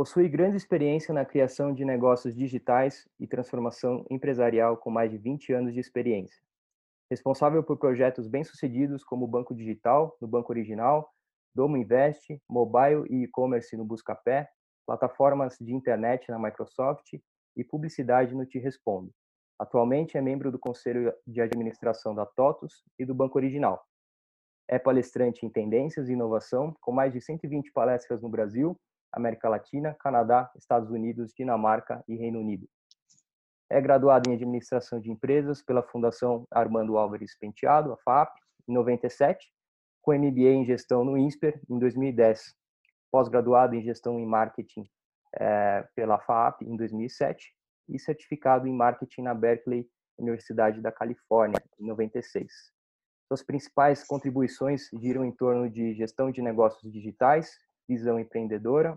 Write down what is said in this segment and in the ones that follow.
Possui grande experiência na criação de negócios digitais e transformação empresarial com mais de 20 anos de experiência. Responsável por projetos bem-sucedidos como o Banco Digital, no Banco Original, Domo Invest, Mobile e e-commerce no Buscapé, plataformas de internet na Microsoft e publicidade no Te Respondo. Atualmente é membro do Conselho de Administração da TOTUS e do Banco Original. É palestrante em tendências e inovação, com mais de 120 palestras no Brasil, América Latina, Canadá, Estados Unidos, Dinamarca e Reino Unido. É graduado em Administração de Empresas pela Fundação Armando Álvares Penteado, a FAP, em 97, com MBA em Gestão no INSPER, em 2010 pós-graduado em gestão em marketing é, pela FAP em 2007 e certificado em marketing na Berkeley Universidade da Califórnia em 96. Suas principais contribuições giram em torno de gestão de negócios digitais, visão empreendedora,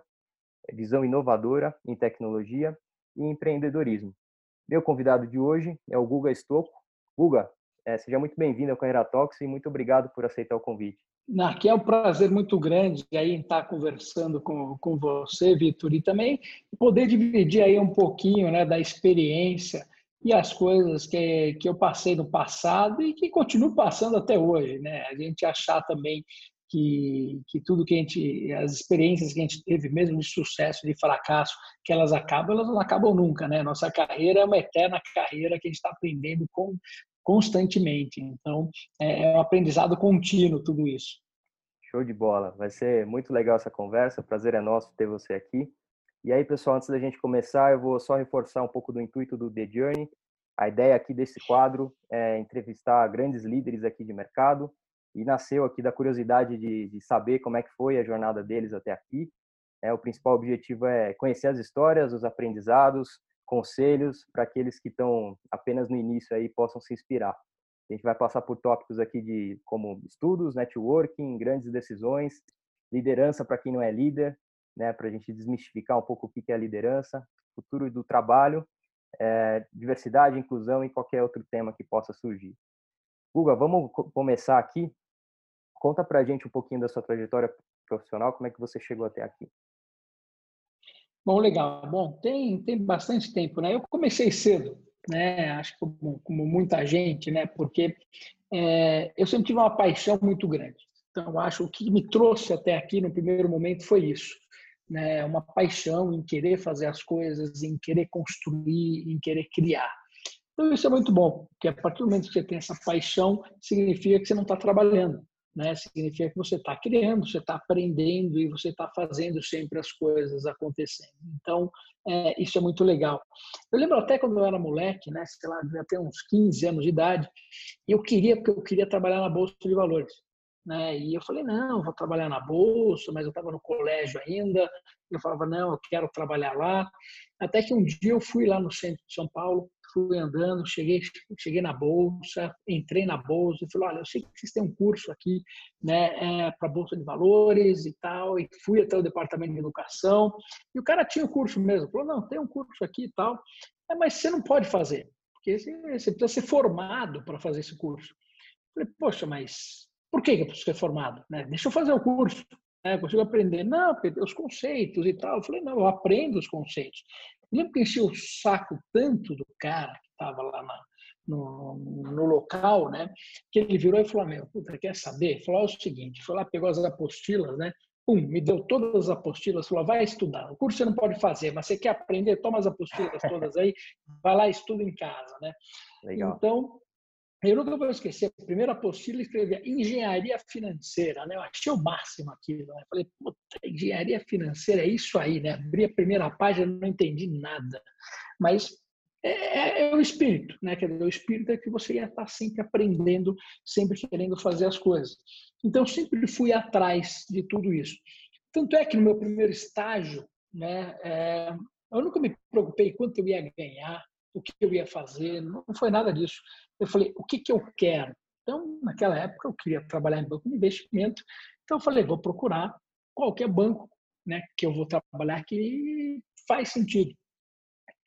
visão inovadora em tecnologia e empreendedorismo. Meu convidado de hoje é o Guga Stocco. Guga, é, seja muito bem-vindo ao Talks e muito obrigado por aceitar o convite. Aqui é um prazer muito grande aí estar conversando com, com você, Vitor, e também poder dividir aí um pouquinho né, da experiência e as coisas que, que eu passei no passado e que continuo passando até hoje. Né? A gente achar também que, que tudo que a gente, as experiências que a gente teve, mesmo de sucesso, de fracasso, que elas acabam, elas não acabam nunca. Né? Nossa carreira é uma eterna carreira que a gente está aprendendo com, constantemente. Então, é, é um aprendizado contínuo tudo isso. Show de bola. Vai ser muito legal essa conversa. O prazer é nosso ter você aqui. E aí, pessoal, antes da gente começar, eu vou só reforçar um pouco do intuito do The Journey. A ideia aqui desse quadro é entrevistar grandes líderes aqui de mercado e nasceu aqui da curiosidade de, de saber como é que foi a jornada deles até aqui. É, o principal objetivo é conhecer as histórias, os aprendizados, conselhos para aqueles que estão apenas no início aí possam se inspirar. A gente vai passar por tópicos aqui de como estudos, networking, grandes decisões, liderança para quem não é líder, né, para a gente desmistificar um pouco o que é liderança, futuro do trabalho, é, diversidade, inclusão e qualquer outro tema que possa surgir. Guga, vamos começar aqui. Conta para a gente um pouquinho da sua trajetória profissional, como é que você chegou até aqui. Bom, legal. Bom, tem, tem bastante tempo, né? Eu comecei cedo, né? Acho que como, como muita gente, né? Porque é, eu sempre tive uma paixão muito grande. Então, acho que o que me trouxe até aqui no primeiro momento foi isso, né? Uma paixão em querer fazer as coisas, em querer construir, em querer criar. Então, isso é muito bom, porque a partir do momento que você tem essa paixão, significa que você não está trabalhando né? Significa que você está criando, você está aprendendo e você está fazendo sempre as coisas acontecendo. Então, é, isso é muito legal. Eu lembro até quando eu era moleque, né? Sei lá, devia ter uns 15 anos de idade, e eu queria, porque eu queria trabalhar na Bolsa de Valores. Né? E eu falei, não, vou trabalhar na Bolsa, mas eu estava no colégio ainda. Eu falava, não, eu quero trabalhar lá. Até que um dia eu fui lá no centro de São Paulo, fui andando, cheguei, cheguei na bolsa, entrei na bolsa e falei, olha, eu sei que vocês têm um curso aqui, né, é, para bolsa de valores e tal, e fui até o departamento de educação e o cara tinha o curso mesmo, falou, não, tem um curso aqui e tal, é, mas você não pode fazer, porque você, precisa ser formado para fazer esse curso. Eu falei, poxa, mas por que eu preciso ser formado? Né? Deixa eu fazer o curso né? consigo aprender. Não, os conceitos e tal. Eu falei, não, eu aprendo os conceitos. Eu lembro que enchi o saco tanto do cara que estava lá na, no, no, local, né? Que ele virou e falou: Meu, puta, quer saber? Falou: é o seguinte: foi lá, pegou as apostilas, né? Pum, me deu todas as apostilas, falou: vai estudar. O curso você não pode fazer, mas você quer aprender? Toma as apostilas todas aí, vai lá e estuda em casa, né? Legal. Então, eu nunca vou esquecer, a primeira apostila escrevia engenharia financeira, né? Eu achei o máximo aquilo. Né? Falei, puta, engenharia financeira é isso aí, né? Abri a primeira página, não entendi nada. Mas é, é, é, o espírito, né? Quer dizer, o espírito é que você ia estar sempre aprendendo, sempre querendo fazer as coisas. Então, sempre fui atrás de tudo isso. Tanto é que no meu primeiro estágio, né? É, eu nunca me preocupei quanto eu ia ganhar, o que eu ia fazer, não foi nada disso. Eu falei, o que, que eu quero? Então, naquela época, eu queria trabalhar em banco de investimento, então eu falei, vou procurar qualquer banco né, que eu vou trabalhar que faz sentido.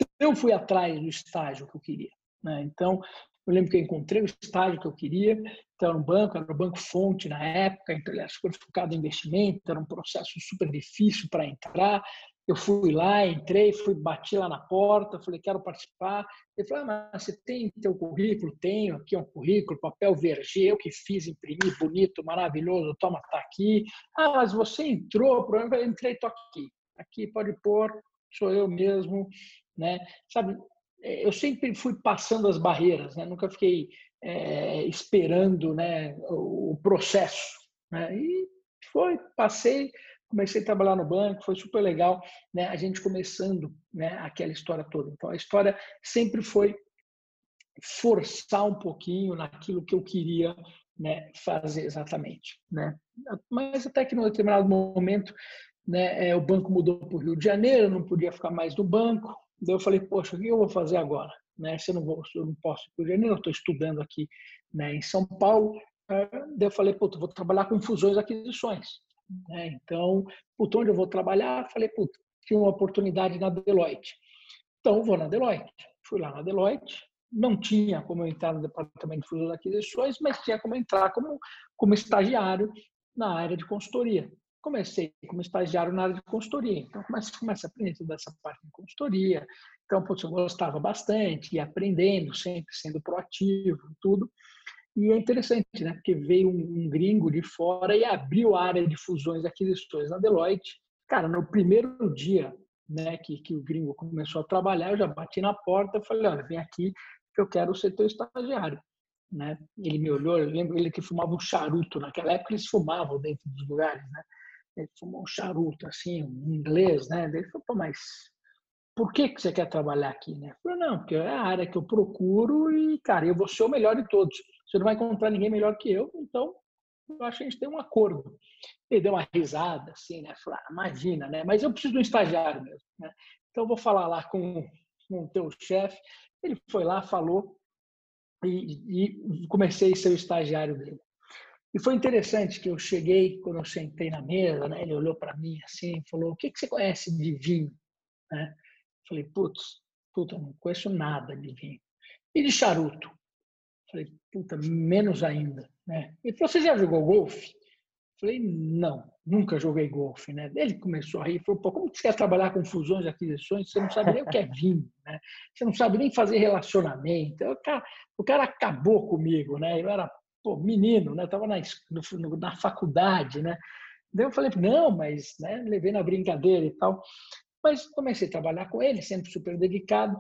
Então, eu fui atrás do estágio que eu queria. Né? Então, eu lembro que eu encontrei o estágio que eu queria, então era um banco, era o Banco Fonte na época, então ele era super focado em investimento, era um processo super difícil para entrar, Eu fui lá, entrei, fui, bati lá na porta, falei, quero participar. Ele falou, ah, mas você tem teu currículo? Tenho, aqui é um currículo, papel verge, eu que fiz, imprimi, bonito, maravilhoso, toma, tá aqui. Ah, mas você entrou, eu entrei, tô aqui. Aqui, pode pôr, sou eu mesmo, né? Sabe, é, eu sempre fui passando as barreiras, né? Nunca fiquei é, esperando né, o processo. Né? E foi, passei, comecei a trabalhar no banco, foi super legal, né? A gente começando, né? Aquela história toda. Então a história sempre foi forçar um pouquinho naquilo que eu queria né, fazer exatamente, né? Mas até que num determinado momento, né, é, o banco mudou para o Rio de Janeiro, eu não podia ficar mais no banco. Daí eu falei, poxa, o que eu vou fazer agora? Né? Se eu não vou, eu não posso ir para o Rio de Janeiro, eu estou estudando aqui, né, em São Paulo. Daí eu falei, puta, vou trabalhar com fusões e aquisições. Né? Então, puta, onde eu vou trabalhar? Falei, puta, tinha uma oportunidade na Deloitte. Então, vou na Deloitte. Fui lá na Deloitte. Não tinha como eu entrar no departamento de fusões e aquisições, mas tinha como entrar como, como estagiário na área de consultoria. Comecei como estagiário na área de consultoria. Então, começa, começa a aprender toda essa parte de consultoria. Então, putz, eu gostava bastante, ia aprendendo, sempre sendo proativo, tudo. E é interessante, né? Porque veio um, gringo de fora e abriu a área de fusões e aquisições na Deloitte. Cara, no primeiro dia né, que, que o gringo começou a trabalhar, eu já bati na porta e falei, olha, vem aqui que eu quero ser teu estagiário. Né? Ele me olhou, eu lembro ele que fumava um charuto. Naquela época eles fumavam dentro dos lugares, né? Ele fumou um charuto, assim, um inglês, né? Ele falou, Pô, mas por que, que você quer trabalhar aqui? Né? Eu falei, não, porque é a área que eu procuro e, cara, eu vou ser o melhor de todos. Você não vai encontrar ninguém melhor que eu, então eu acho que a gente tem um acordo. Ele deu uma risada, assim, né? Falei, ah, imagina, né? Mas eu preciso de um estagiário mesmo, né? Então eu vou falar lá com, com o teu chefe. Ele foi lá, falou e, e comecei a ser o estagiário dele. E foi interessante que eu cheguei, quando eu sentei na mesa, né, ele olhou para mim assim falou: O que, que você conhece de vinho? Né? Falei: Putz, puta, não conheço nada de vinho. E de charuto? Falei: Puta, menos ainda. Né? Ele falou: Você já jogou golfe? Falei: Não, nunca joguei golfe. Né? Ele começou a rir falou: Pô, como você quer trabalhar com fusões e aquisições? Você não sabe nem o que é vinho, né? Você não sabe nem fazer relacionamento. O cara, o cara acabou comigo, né? Eu era pô, menino, né? Tava na, na faculdade, né? Daí eu falei, não, mas, né? Levei na brincadeira e tal. Mas comecei a trabalhar com ele, sempre super dedicado.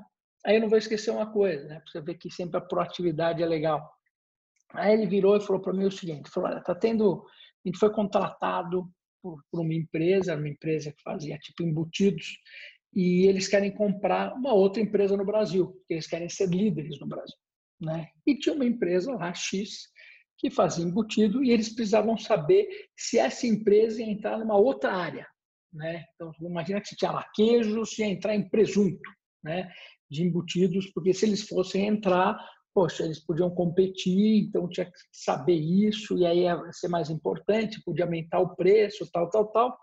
Aí eu não vou esquecer uma coisa, né? Você ver que sempre a proatividade é legal. Aí ele virou e falou para mim o seguinte: falou, olha, tá tendo. A gente foi contratado por, por uma empresa, uma empresa que fazia tipo embutidos, e eles querem comprar uma outra empresa no Brasil, eles querem ser líderes no Brasil. Né? E tinha uma empresa lá, X, que fazia embutido e eles precisavam saber se essa empresa ia entrar numa outra área. Né? Então, imagina que se tinha lá queijo, se ia entrar em presunto né? De embutidos, porque se eles fossem entrar, poxa, eles podiam competir, então tinha que saber isso, e aí ia ser mais importante, podia aumentar o preço, tal, tal, tal.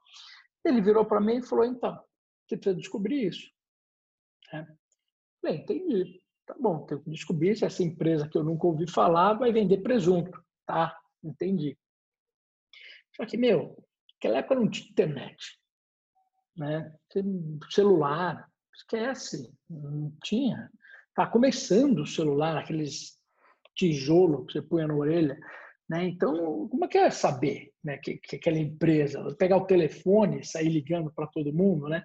Ele virou para mim e falou, então, você precisa descobrir isso. É. Bem, entendi. Tá bom, tenho que descobrir se essa empresa que eu nunca ouvi falar vai vender presunto. Tá, entendi. Só que, meu, naquela época não tinha internet. Né? Celular, esquece, não tinha. Tá começando o celular, aqueles tijolo que você punha na orelha. Né? Então, como é que é saber né, que, que aquela empresa, pegar o telefone e sair ligando para todo mundo, né?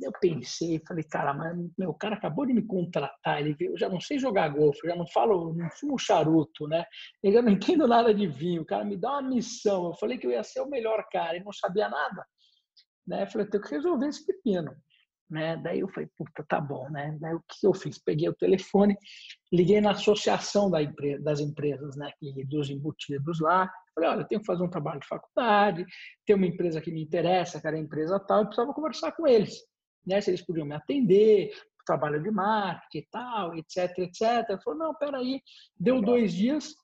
Eu pensei, falei, cara, mas meu cara acabou de me contratar, ele eu já não sei jogar golfe, eu já não falo, não fumo charuto, né? Eu já não entendo nada de vinho, o cara me dá uma missão. Eu falei que eu ia ser o melhor cara e não sabia nada, né? Eu falei, tenho que resolver esse pepino, né? Daí eu falei, puta, tá bom, né? Daí o que eu fiz? Peguei o telefone, liguei na associação da empresa, das empresas, né? E dos embutidos lá. Falei, olha, eu tenho que fazer um trabalho de faculdade, tem uma empresa que me interessa, que era a empresa tal, eu precisava conversar com eles né, se eles podiam me atender, trabalho de marketing e tal, etc, etc. Ele falou, não, peraí, deu dois dias,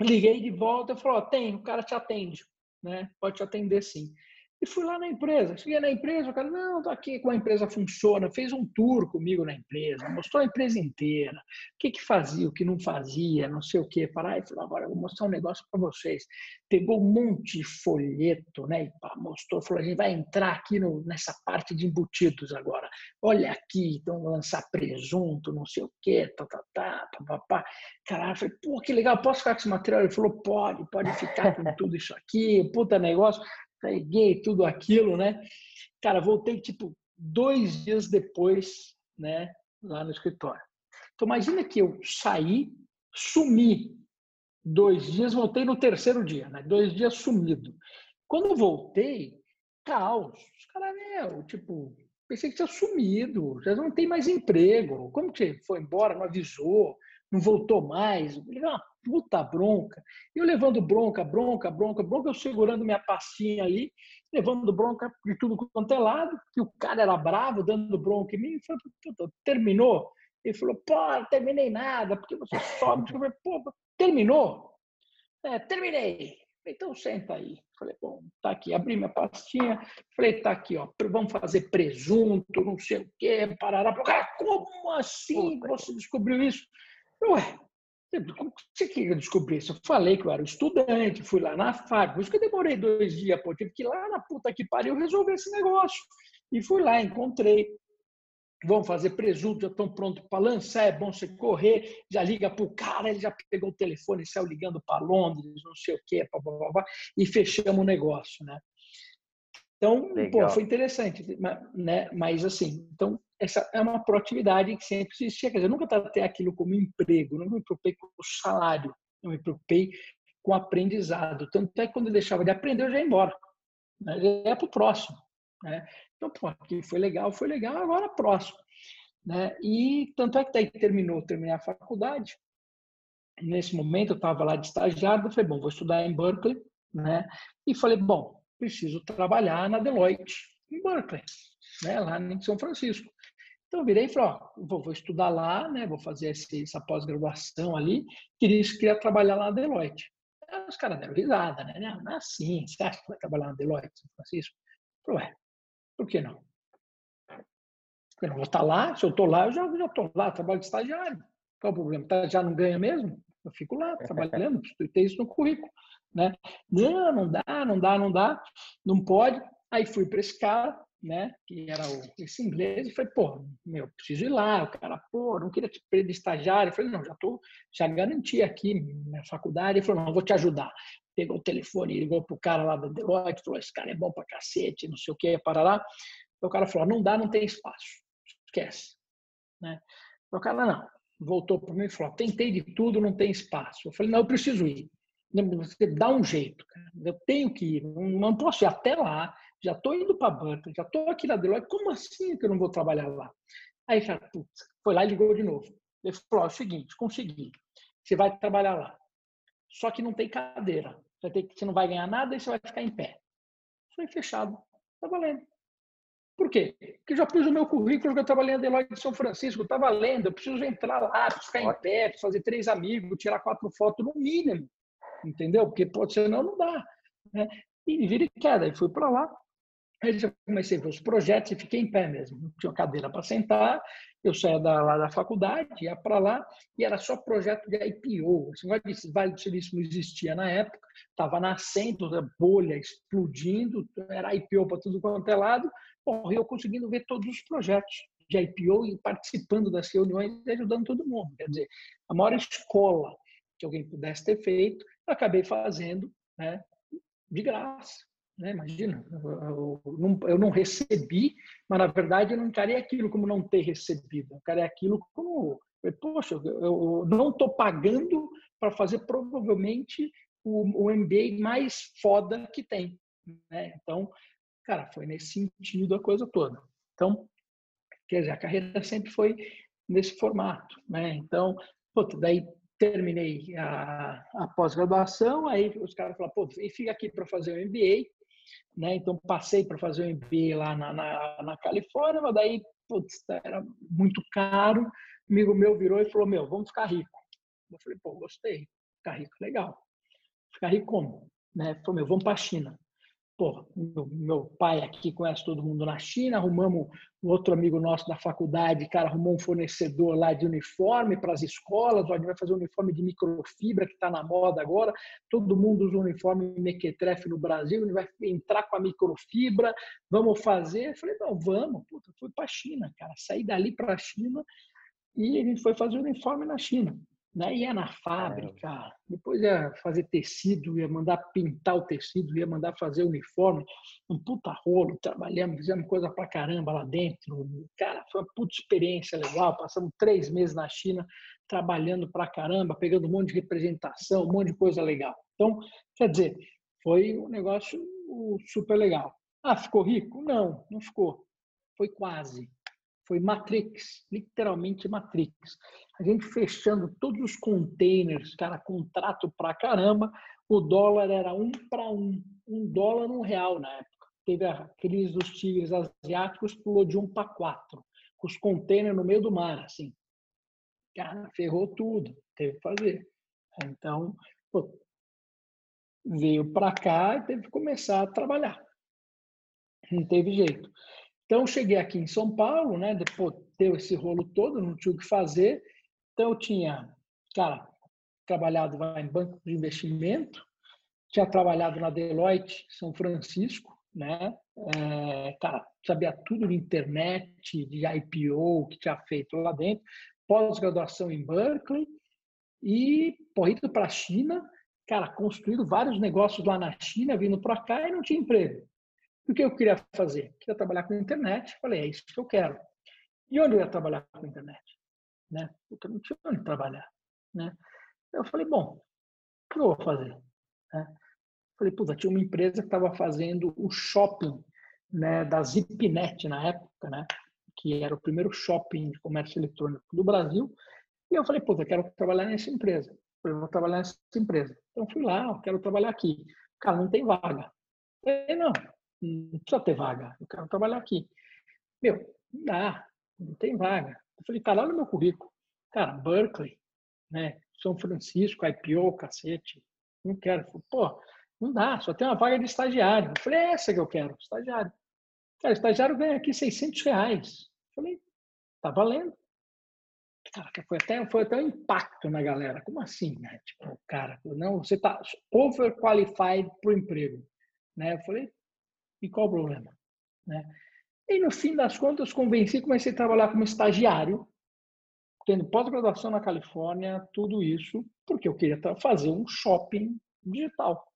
liguei de volta, falou, oh, tem, o cara te atende, né, pode te atender sim. E fui lá na empresa. Cheguei na empresa, o cara, não, tô aqui como a empresa funciona. Fez um tour comigo na empresa, mostrou a empresa inteira, o que que fazia, o que não fazia, não sei o que. Parar falou, agora eu vou mostrar um negócio para vocês. Pegou um monte de folheto, né? E pá, mostrou, falou, a gente vai entrar aqui no, nessa parte de embutidos agora. Olha aqui, então lançar presunto, não sei o que, tá, tá, tá, pá. Caralho, falei, pô, que legal, posso ficar com esse material? Ele falou, pode, pode ficar com tudo isso aqui, puta negócio peguei tudo aquilo, né? Cara, voltei tipo dois dias depois, né, lá no escritório. Então imagina que eu saí, sumi dois dias, voltei no terceiro dia, né? Dois dias sumido. Quando voltei, caos. Os caras, meu, tipo, pensei que tinha sumido, já não tem mais emprego. Como que foi embora? Não avisou? Não voltou mais. Eu levei uma puta bronca. E eu levando bronca, bronca, bronca, bronca, eu segurando minha pastinha ali, levando bronca de tudo quanto é lado, que o cara era bravo, dando bronca em mim. E falei, puta, terminou? Ele falou, pô, não terminei nada, porque você sobe. Eu falei, pô, terminou? É, terminei. Então senta aí. Falei, bom, tá aqui. Abri minha pastinha. Falei, tá aqui, ó. Vamos fazer presunto, não sei o quê, parará. Cara, como assim você descobriu isso? Ué, como você queria descobrir isso? Eu falei que eu era estudante, fui lá na fábrica, por isso que eu demorei dois dias, pô, tive que ir lá na puta que pariu resolver esse negócio. E fui lá, encontrei. Vão fazer presunto, já estão prontos para lançar, é bom você correr, já liga para o cara, ele já pegou o telefone, saiu ligando para Londres, não sei o quê, blá, blá, blá, e fechamos o negócio, né? Então, pô, foi interessante, né? Mas assim, então essa é uma proatividade que sempre existia. Quer dizer, eu nunca tratei aquilo como emprego, não me preocupei com o salário, eu me preocupei com o aprendizado. Tanto é que quando eu deixava de aprender, eu já ia embora. Né? Eu ia para o próximo. Né? Então, pô, aqui foi legal, foi legal, agora próximo. Né? E tanto é que daí terminou, terminei a faculdade. Nesse momento, eu estava lá de estagiário, eu falei, bom, vou estudar em Berkeley, né? E falei, bom, preciso trabalhar na Deloitte, em Berkeley, né? lá em São Francisco. Então eu virei e falei, ó, vou, vou, estudar lá, né? Vou fazer esse, essa pós-graduação ali. Queria, queria trabalhar lá na Deloitte. Aí os caras deram risada, né? Não, é assim, você acha que vai trabalhar na Deloitte, São Francisco? Eu falei, ué, por que não? Eu não vou estar lá, se eu estou lá, eu já estou lá, trabalho de estagiário. Qual é o problema? Tá, já não ganha mesmo? Eu fico lá trabalhando, ter isso no currículo. Né? Não, não dá, não dá, não dá, não pode. Aí fui para esse cara, né, que era o, esse inglês, e falei, pô, meu, preciso ir lá. O cara, pô, não queria te perder de estagiário. Eu falei, não, já tô, já garanti aqui minha faculdade. Ele falou, não, vou te ajudar. Pegou o telefone, ligou pro cara lá da Deloitte, falou, esse cara é bom pra cacete, não sei o que, para lá. O cara falou, não dá, não tem espaço, esquece. Né? O cara, não, voltou para mim e falou, tentei de tudo, não tem espaço. Eu falei, não, eu preciso ir. Você dá um jeito, cara. eu tenho que ir, não posso ir até lá, já estou indo para a banca, já estou aqui na Deloitte, como assim que eu não vou trabalhar lá? Aí, cara, putz, foi lá e ligou de novo. Ele falou, é o seguinte, consegui, você vai trabalhar lá, só que não tem cadeira, você, ter, você não vai ganhar nada e você vai ficar em pé. Foi fechado, está valendo. Por quê? Porque já pus o meu currículo que eu trabalhei na Deloitte de São Francisco, está valendo, eu preciso entrar lá, ficar em pé, fazer três amigos, tirar quatro fotos no mínimo, entendeu? Porque pode ser não, não dá. Né? E vira e queda, e fui para lá, Aí já comecei a ver os projetos e fiquei em pé mesmo. Não tinha cadeira para sentar. Eu saía da, lá da faculdade, ia para lá e era só projeto de IPO. Esse Vale do Silício não existia na época, estava nascendo, bolha explodindo, era IPO para tudo quanto é lado. Bom, eu conseguindo ver todos os projetos de IPO e participando das reuniões e ajudando todo mundo. Quer dizer, a maior escola que alguém pudesse ter feito, acabei fazendo né, de graça. Né? Imagina, eu não, eu não recebi, mas na verdade eu não encarei aquilo como não ter recebido, eu encarei aquilo como, poxa, eu não estou pagando para fazer provavelmente o, o MBA mais foda que tem. Né? Então, cara, foi nesse sentido a coisa toda. Então, quer dizer, a carreira sempre foi nesse formato. Né? Então, puta, daí terminei a, a pós-graduação, aí os caras falaram, pô, fica aqui para fazer o MBA, né? Então passei para fazer o MBA lá na, na, na, Califórnia, mas daí putz, era muito caro. Amigo meu virou e falou: Meu, vamos ficar rico. Eu falei: Pô, gostei, ficar rico, legal. Ficar rico como? Né? Falou: Meu, vamos para a China. Pô, meu, meu, pai aqui conhece todo mundo na China, arrumamos um outro amigo nosso da faculdade, cara, arrumou um fornecedor lá de uniforme para as escolas, a gente vai fazer um uniforme de microfibra que está na moda agora, todo mundo usa uniforme mequetrefe no Brasil, ele vai entrar com a microfibra, vamos fazer? Eu falei, não, vamos, puta, fui para a China, cara, saí dali para a China e a gente foi fazer o uniforme na China né? ia na fábrica, depois ia fazer tecido, ia mandar pintar o tecido, ia mandar fazer uniforme, um puta rolo, trabalhamos, fizemos coisa pra caramba lá dentro. Cara, foi uma puta experiência legal. Passamos três meses na China trabalhando pra caramba, pegando um monte de representação, um monte de coisa legal. Então, quer dizer, foi um negócio super legal. Ah, ficou rico? Não, não ficou. Foi quase. Foi Matrix, literalmente Matrix. A gente fechando todos os containers, cara, contrato pra caramba. O dólar era um para um, um dólar um real na época. Teve a crise dos tigres asiáticos, pulou de um para quatro, com os containers no meio do mar, assim. Cara, ferrou tudo, teve que fazer. Então, pô, veio para cá e teve que começar a trabalhar. Não teve jeito. Então, cheguei aqui em São Paulo, né? Depois deu esse rolo todo, não tinha o que fazer. Então, eu tinha, cara, trabalhado em banco de investimento, tinha trabalhado na Deloitte São Francisco, né? É, cara, sabia tudo de internet, de IPO que tinha feito lá dentro, pós-graduação em Berkeley e indo para a China, cara, construído vários negócios lá na China, vindo para cá e não tinha emprego. O que eu queria fazer? Queria trabalhar com internet. Falei, é isso que eu quero. E onde eu ia trabalhar com internet? Né? Porque eu não tinha onde trabalhar. Né? Eu falei, bom, o que eu vou fazer? Né? Falei, puta, tinha uma empresa que estava fazendo o shopping né, da Zipnet na época, né? que era o primeiro shopping de comércio eletrônico do Brasil. E eu falei, puta, eu quero trabalhar nessa empresa. Eu vou trabalhar nessa empresa. Então fui lá, eu quero trabalhar aqui. Cara, não tem vaga. Eu falei, não, não precisa ter vaga, eu quero trabalhar aqui. Meu, não dá, não tem vaga. Eu falei, cara, olha o meu currículo. Cara, Berkeley, né? São Francisco, IPO, cacete. Não quero. Falei, Pô, não dá, só tem uma vaga de estagiário. Eu falei, é essa que eu quero, estagiário. Cara, estagiário ganha aqui 600 reais. Eu falei, tá valendo. Cara, foi até, foi até um impacto na galera. Como assim, né? Tipo, cara, não, você tá overqualified para o emprego. Né? Eu falei, e qual o problema? Né? E no fim das contas, convenci, comecei a trabalhar como estagiário, tendo pós-graduação na Califórnia, tudo isso, porque eu queria fazer um shopping digital.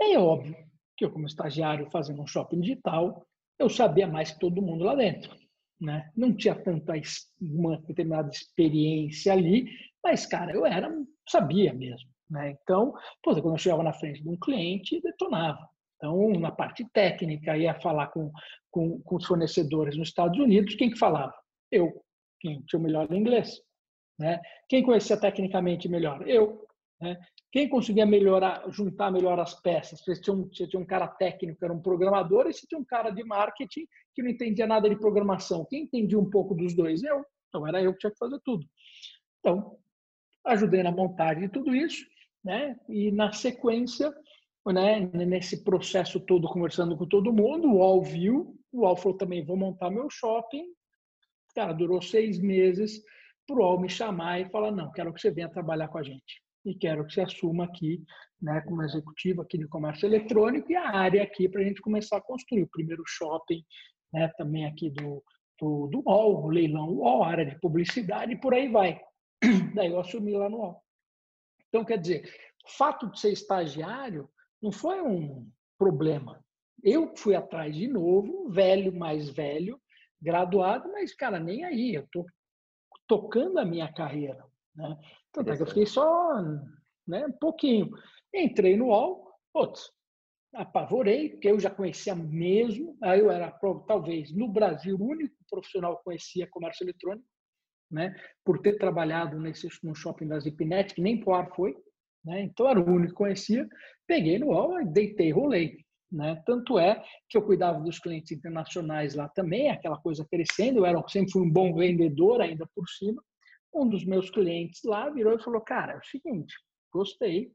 É óbvio que eu, como estagiário fazendo um shopping digital, eu sabia mais que todo mundo lá dentro. Né? Não tinha tanta uma determinada experiência ali, mas, cara, eu era, sabia mesmo. Né? Então, pô, quando eu chegava na frente de um cliente, detonava. Então, na parte técnica, ia falar com, com, com os fornecedores nos Estados Unidos, quem que falava? Eu, quem tinha o melhor inglês. Né? Quem conhecia tecnicamente melhor? Eu. Né? Quem conseguia melhorar, juntar melhor as peças? Você tinha, um, você tinha um cara técnico, era um programador, e você tinha um cara de marketing que não entendia nada de programação. Quem entendia um pouco dos dois? Eu. Então, era eu que tinha que fazer tudo. Então, ajudei na montagem de tudo isso, né? e na sequência né, nesse processo todo, conversando com todo mundo, o UOL viu, o UOL falou também, vou montar meu shopping. Cara, durou seis meses para o UOL me chamar e falar, não, quero que você venha trabalhar com a gente. E quero que você assuma aqui, né, como executivo aqui de comércio eletrônico e a área aqui para a gente começar a construir o primeiro shopping, né, também aqui do, do, do UOL, o leilão UOL, área de publicidade e por aí vai. Daí eu assumi lá no UOL. Então, quer dizer, o fato de ser estagiário não foi um problema. Eu fui atrás de novo, velho, mais velho, graduado, mas, cara, nem aí. Eu tô tocando a minha carreira. Né? Tanto é que eu fiquei só né, um pouquinho. Entrei no UOL, putz, apavorei, porque eu já conhecia mesmo. Aí eu era, talvez, no Brasil, o único profissional que conhecia comércio eletrônico, né? por ter trabalhado nesse, no shopping da Zipnet, que nem Poar foi. Né? Então era o único que conhecia. Peguei no UOL, deitei rolei. Né? Tanto é que eu cuidava dos clientes internacionais lá também, aquela coisa crescendo. Eu era, sempre fui um bom vendedor ainda por cima. Um dos meus clientes lá virou e falou: Cara, é o seguinte, gostei.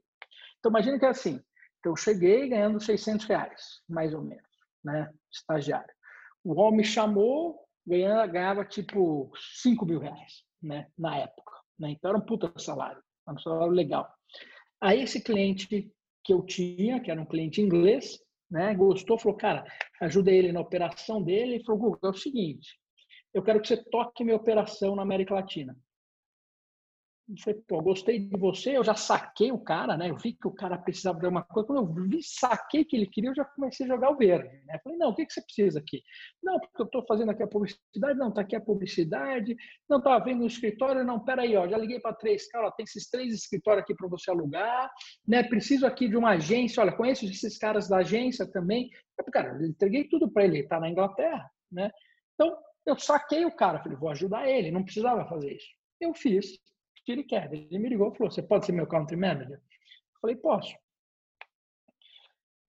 Então imagina que é assim: eu cheguei ganhando 600 reais, mais ou menos, né? Estagiário. O UOL me chamou, ganhava, ganhava tipo 5 mil reais, né? Na época. Né? Então, era um puta salário, era um salário legal. Aí, esse cliente que eu tinha, que era um cliente inglês, né? Gostou, falou, cara, ajuda ele na operação dele. E falou, Google, é o seguinte, eu quero que você toque minha operação na América Latina. Falei, pô, gostei de você, eu já saquei o cara, né? Eu vi que o cara precisava de uma coisa. Quando eu vi, saquei que ele queria, eu já comecei a jogar o verde, né? Falei, não, o que, que você precisa aqui? Não, porque eu estou fazendo aqui a publicidade, não, está aqui a publicidade, não estava vendo no escritório, não, peraí, ó, já liguei para três, cara, ó, tem esses três escritórios aqui para você alugar, né? Preciso aqui de uma agência, olha, conheço esses caras da agência também. Eu, cara, entreguei tudo para ele, está na Inglaterra, né? Então, eu saquei o cara, falei, vou ajudar ele, não precisava fazer isso. Eu fiz que ele quer. Ele me ligou e falou: Você pode ser meu country manager? Eu falei: Posso.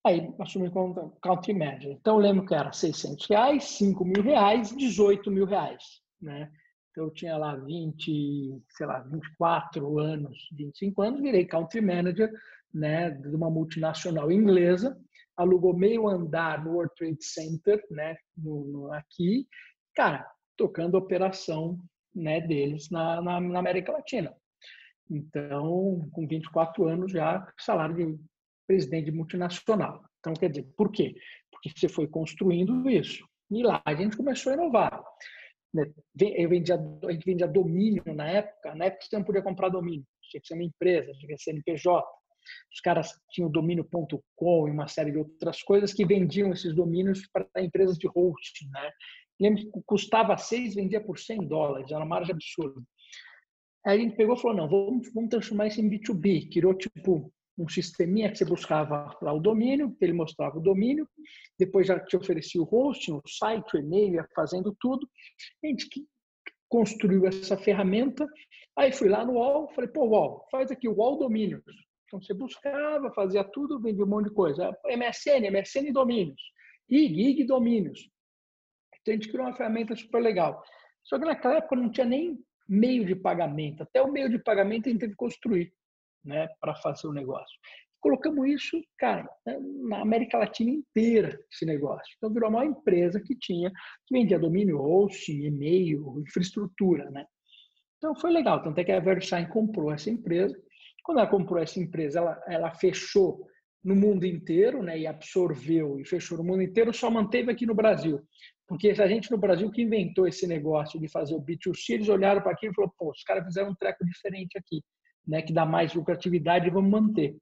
Aí assumi como country manager. Então eu lembro que era 600 reais, 5 mil reais, 18 mil reais. Né? Então eu tinha lá 20, sei lá, 24 anos, 25 anos, virei country manager né, de uma multinacional inglesa, alugou meio andar no World Trade Center, né, no, no aqui, cara, tocando operação né, deles na, na, na, América Latina. Então, com 24 anos já, salário de presidente multinacional. Então, quer dizer, por quê? Porque você foi construindo isso. E lá a gente começou a inovar. Né, eu vendia, a gente vendia domínio na época. Na época você não podia comprar domínio. Tinha que ser uma empresa, tinha que ser CNPJ. Os caras tinham domínio.com e uma série de outras coisas que vendiam esses domínios para empresas de hosting, né? Lembro custava 6, vendia por 100 dólares, era uma margem absurda. Aí a gente pegou e falou, não, vamos, vamos transformar isso em B2B. Criou, tipo, um sisteminha que você buscava lá o domínio, ele mostrava o domínio, depois já te oferecia o hosting, o site, o e-mail, fazendo tudo. A gente construiu essa ferramenta, aí fui lá no UOL, falei, pô, UOL, faz aqui o UOL Domínios. Então você buscava, fazia tudo, vendia um monte de coisa. MSN, MSN Domínios. IG, IG Domínios. Então a gente criou uma ferramenta super legal. Só que naquela época não tinha nem meio de pagamento. Até o meio de pagamento a gente teve que construir né, para fazer o negócio. Colocamos isso, cara, na América Latina inteira, esse negócio. Então virou a maior empresa que tinha, que vendia domínio, hosting, e-mail, infraestrutura, né? Então foi legal. Tanto é que a VeriSign comprou essa empresa. Quando ela comprou essa empresa, ela, ela fechou no mundo inteiro, né, e absorveu e fechou no mundo inteiro, só manteve aqui no Brasil. Porque a gente no Brasil que inventou esse negócio de fazer o B2C, eles olharam para aquilo e falaram, pô, os caras fizeram um treco diferente aqui, né, que dá mais lucratividade e vamos manter.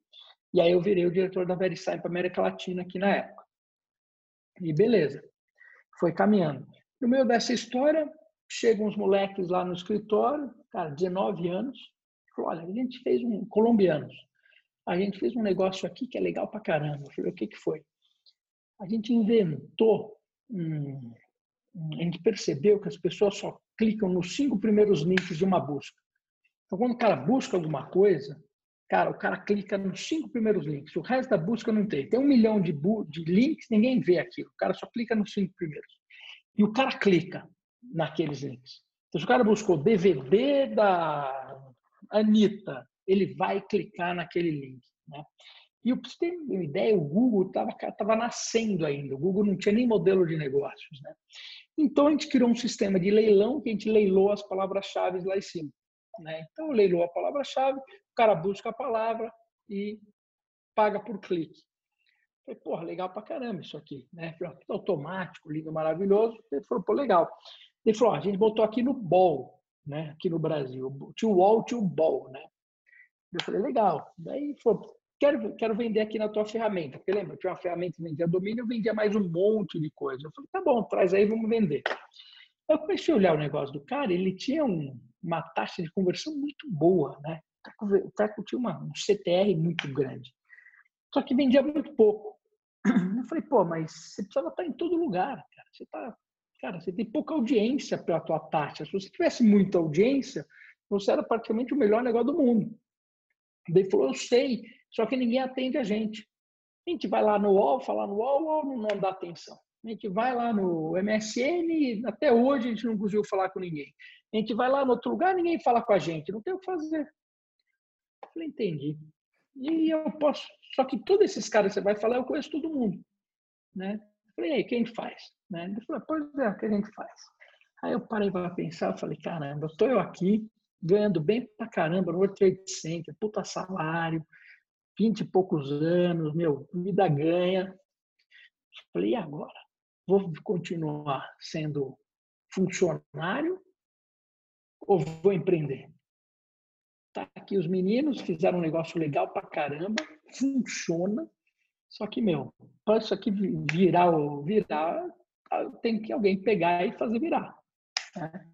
E aí eu virei o diretor da VeriSign para América Latina aqui na época. E beleza, foi caminhando. No meio dessa história, chegam uns moleques lá no escritório, cara, 19 anos, falou, olha, a gente fez um, colombianos, a gente fez um negócio aqui que é legal pra caramba. Eu falei, o que que foi? A gente inventou Hum, a gente percebeu que as pessoas só clicam nos cinco primeiros links de uma busca. Então, quando o cara busca alguma coisa, cara, o cara clica nos cinco primeiros links. O resto da busca não tem. Tem um milhão de, de links, ninguém vê aquilo. O cara só clica nos cinco primeiros. E o cara clica naqueles links. Então, se o cara buscou DVD da Anitta, ele vai clicar naquele link. Né? E para você ter uma ideia, o Google estava tava nascendo ainda. O Google não tinha nem modelo de negócios. Né? Então, a gente criou um sistema de leilão que a gente leilou as palavras-chave lá em cima. Né? Então, leilou a palavra-chave, o cara busca a palavra e paga por clique. Falei, porra, legal pra caramba isso aqui. Né? Falei, automático, lindo, maravilhoso. Ele falou, pô, legal. Ele falou, a gente botou aqui no BOL, né? aqui no Brasil. Tinha o UOL, tinha o BOL. Né? Eu falei, legal. Daí falou, quero, quero vender aqui na tua ferramenta. Porque lembra, eu tinha uma ferramenta que vendia domínio, eu vendia mais um monte de coisa. Eu falei, tá bom, traz aí, vamos vender. Eu comecei a olhar o negócio do cara, ele tinha um, uma taxa de conversão muito boa, né? O cara tinha uma, um CTR muito grande. Só que vendia muito pouco. Eu falei, pô, mas você precisava estar em todo lugar, cara. Você tá, cara, você tem pouca audiência pela tua taxa. Se você tivesse muita audiência, você era praticamente o melhor negócio do mundo. Daí falou, eu sei, só que ninguém atende a gente. A gente vai lá no UOL, falar no UOL, UOL não dá atenção. A gente vai lá no MSN, até hoje a gente não conseguiu falar com ninguém. A gente vai lá no outro lugar, ninguém fala com a gente, não tem o que fazer. Eu falei, entendi. E eu posso. Só que todos esses caras que você vai falar, eu conheço todo mundo. Né? Eu falei, aí, quem faz? Né? Ele falou, pois é, o que a gente faz? Aí eu parei para pensar, falei, caramba, estou eu aqui, ganhando bem pra caramba no World Trade Center, puta salário, vinte e poucos anos, meu, vida ganha. Falei, e agora? Vou continuar sendo funcionário ou vou empreender? Tá aqui os meninos fizeram um negócio legal pra caramba, funciona. Só que, meu, para isso aqui virar virar, tem que alguém pegar e fazer virar. Né?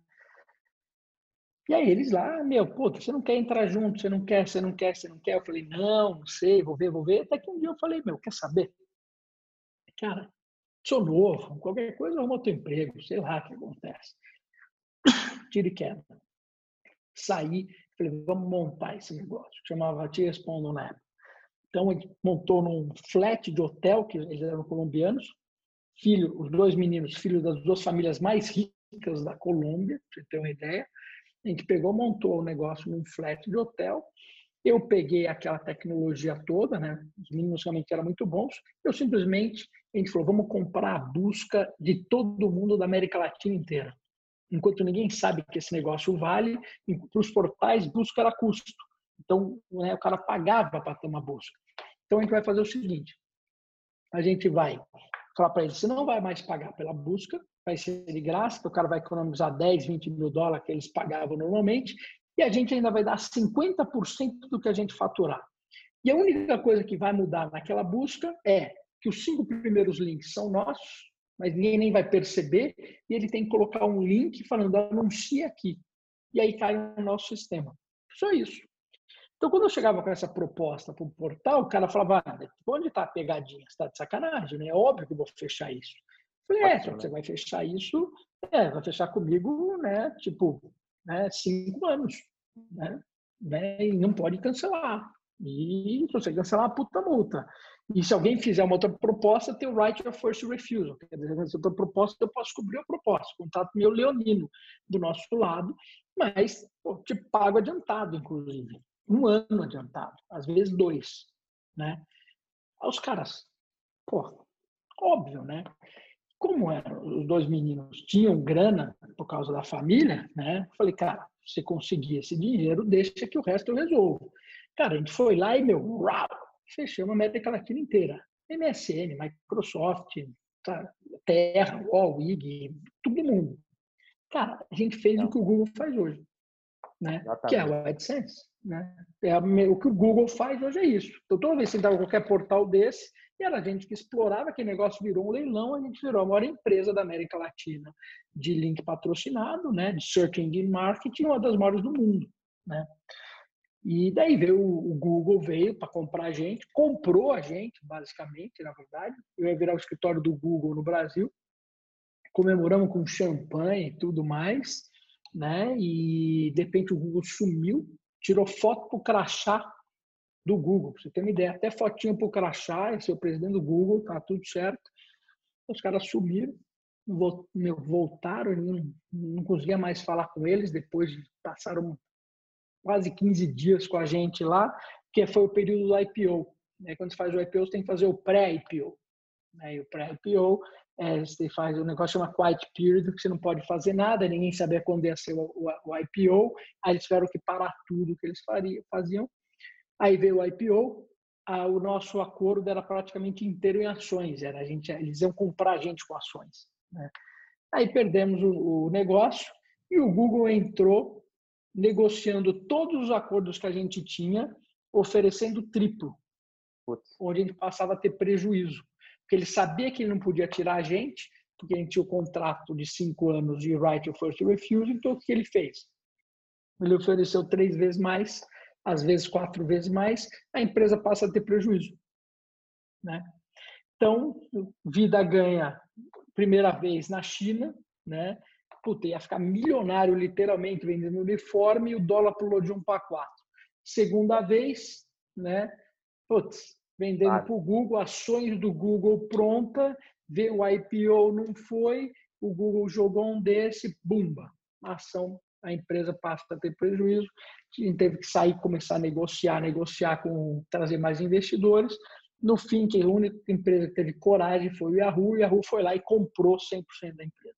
E aí eles lá, meu, puta, você não quer entrar junto, você não quer, você não quer, você não quer. Eu falei, não, não sei, vou ver, vou ver. Até que um dia eu falei, meu, quer saber? Cara, sou novo, qualquer coisa arruma outro emprego, sei lá o que acontece. Tire queda. Saí, falei, vamos montar esse negócio. Chamava Te Respondo na época. Então, gente montou num flat de hotel, que eles eram colombianos, filho, os dois meninos, filhos das duas famílias mais ricas da Colômbia, para você ter uma ideia. A gente pegou, montou o negócio num flat de hotel. Eu peguei aquela tecnologia toda, né? Os meninos realmente eram muito bons. Eu simplesmente, a gente falou, vamos comprar a busca de todo mundo da América Latina inteira. Enquanto ninguém sabe que esse negócio vale, para os portais, busca era custo. Então, né, o cara pagava para ter uma busca. Então, a gente vai fazer o seguinte: a gente vai falar para ele, você não vai mais pagar pela busca, vai ser de graça, o cara vai economizar 10, 20 mil dólares que eles pagavam normalmente, e a gente ainda vai dar 50% do que a gente faturar. E a única coisa que vai mudar naquela busca é que os cinco primeiros links são nossos, mas ninguém nem vai perceber, e ele tem que colocar um link falando anuncie aqui. E aí cai no nosso sistema. Só isso. Então, quando eu chegava com essa proposta para o portal, o cara falava: ah, onde está a pegadinha? Você está de sacanagem, né? É óbvio que eu vou fechar isso. Falei, é, só que você vai fechar isso, é, vai fechar comigo, né? Tipo, né, cinco anos, né? né e não pode cancelar. E se você cancelar, a puta multa. E se alguém fizer uma outra proposta, tem o right of first refusal. Quer dizer, se outra proposta, eu posso cobrir a proposta. Contato meu leonino do nosso lado, mas pô, te pago adiantado, inclusive. Um ano adiantado, às vezes dois, né? Aí os caras, pô, óbvio, né? Como eram, os dois meninos tinham grana por causa da família, né? Falei, cara, se conseguir esse dinheiro, deixa que o resto eu resolvo. Cara, a gente foi lá e, meu, uau, fechamos a América Latina inteira. MSN, Microsoft, tá, Terra, IG, todo mundo. Cara, a gente fez Não. o que o Google faz hoje, né? Exatamente. Que é o AdSense. Né? É, o que o Google faz hoje é isso. Então, toda vez que você entrava qualquer portal desse, e era a gente que explorava, aquele negócio virou um leilão, a gente virou a maior empresa da América Latina de link patrocinado, né, de search engine marketing, uma das maiores do mundo, né? E daí veio o Google veio para comprar a gente, comprou a gente, basicamente, na verdade. Eu ia virar o escritório do Google no Brasil. Comemoramos com champanhe e tudo mais, né? E de repente o Google sumiu, tirou foto pro crachá do Google, para você ter uma ideia. Até fotinha para o crachá, esse é o presidente do Google, tá tudo certo. Os caras sumiram, voltaram, não, não conseguia mais falar com eles, depois de passaram quase 15 dias com a gente lá, que foi o período do IPO. Né? Quando você faz o IPO, você tem que fazer o pré-IPO. Né? E o pré-IPO, é, você faz um negócio chama quiet period, que você não pode fazer nada, ninguém sabia quando ia ser o, o, o IPO, aí eles tiveram que parar tudo que eles faziam Aí veio o IPO, a, o nosso acordo era praticamente inteiro em ações, era a gente, eles iam comprar a gente com ações. Né? Aí perdemos o, o negócio e o Google entrou negociando todos os acordos que a gente tinha, oferecendo triplo, Putz. onde a gente passava a ter prejuízo. Porque ele sabia que ele não podia tirar a gente, porque a gente tinha o contrato de cinco anos de right of first refusal, então o que ele fez? Ele ofereceu três vezes mais às vezes quatro vezes mais, a empresa passa a ter prejuízo. Né? Então, vida ganha primeira vez na China, né? Puta, ia ficar milionário literalmente vendendo uniforme e o dólar pulou de um para quatro. Segunda vez, né? Putz, vendendo ah. para o Google, ações do Google pronta, vê o IPO não foi, o Google jogou um desse, bumba, ação a empresa passa a ter prejuízo, teve que sair, começar a negociar, negociar com trazer mais investidores. No fim, que a única empresa que teve coragem foi o Yahoo, o Yahoo foi lá e comprou 100% da empresa.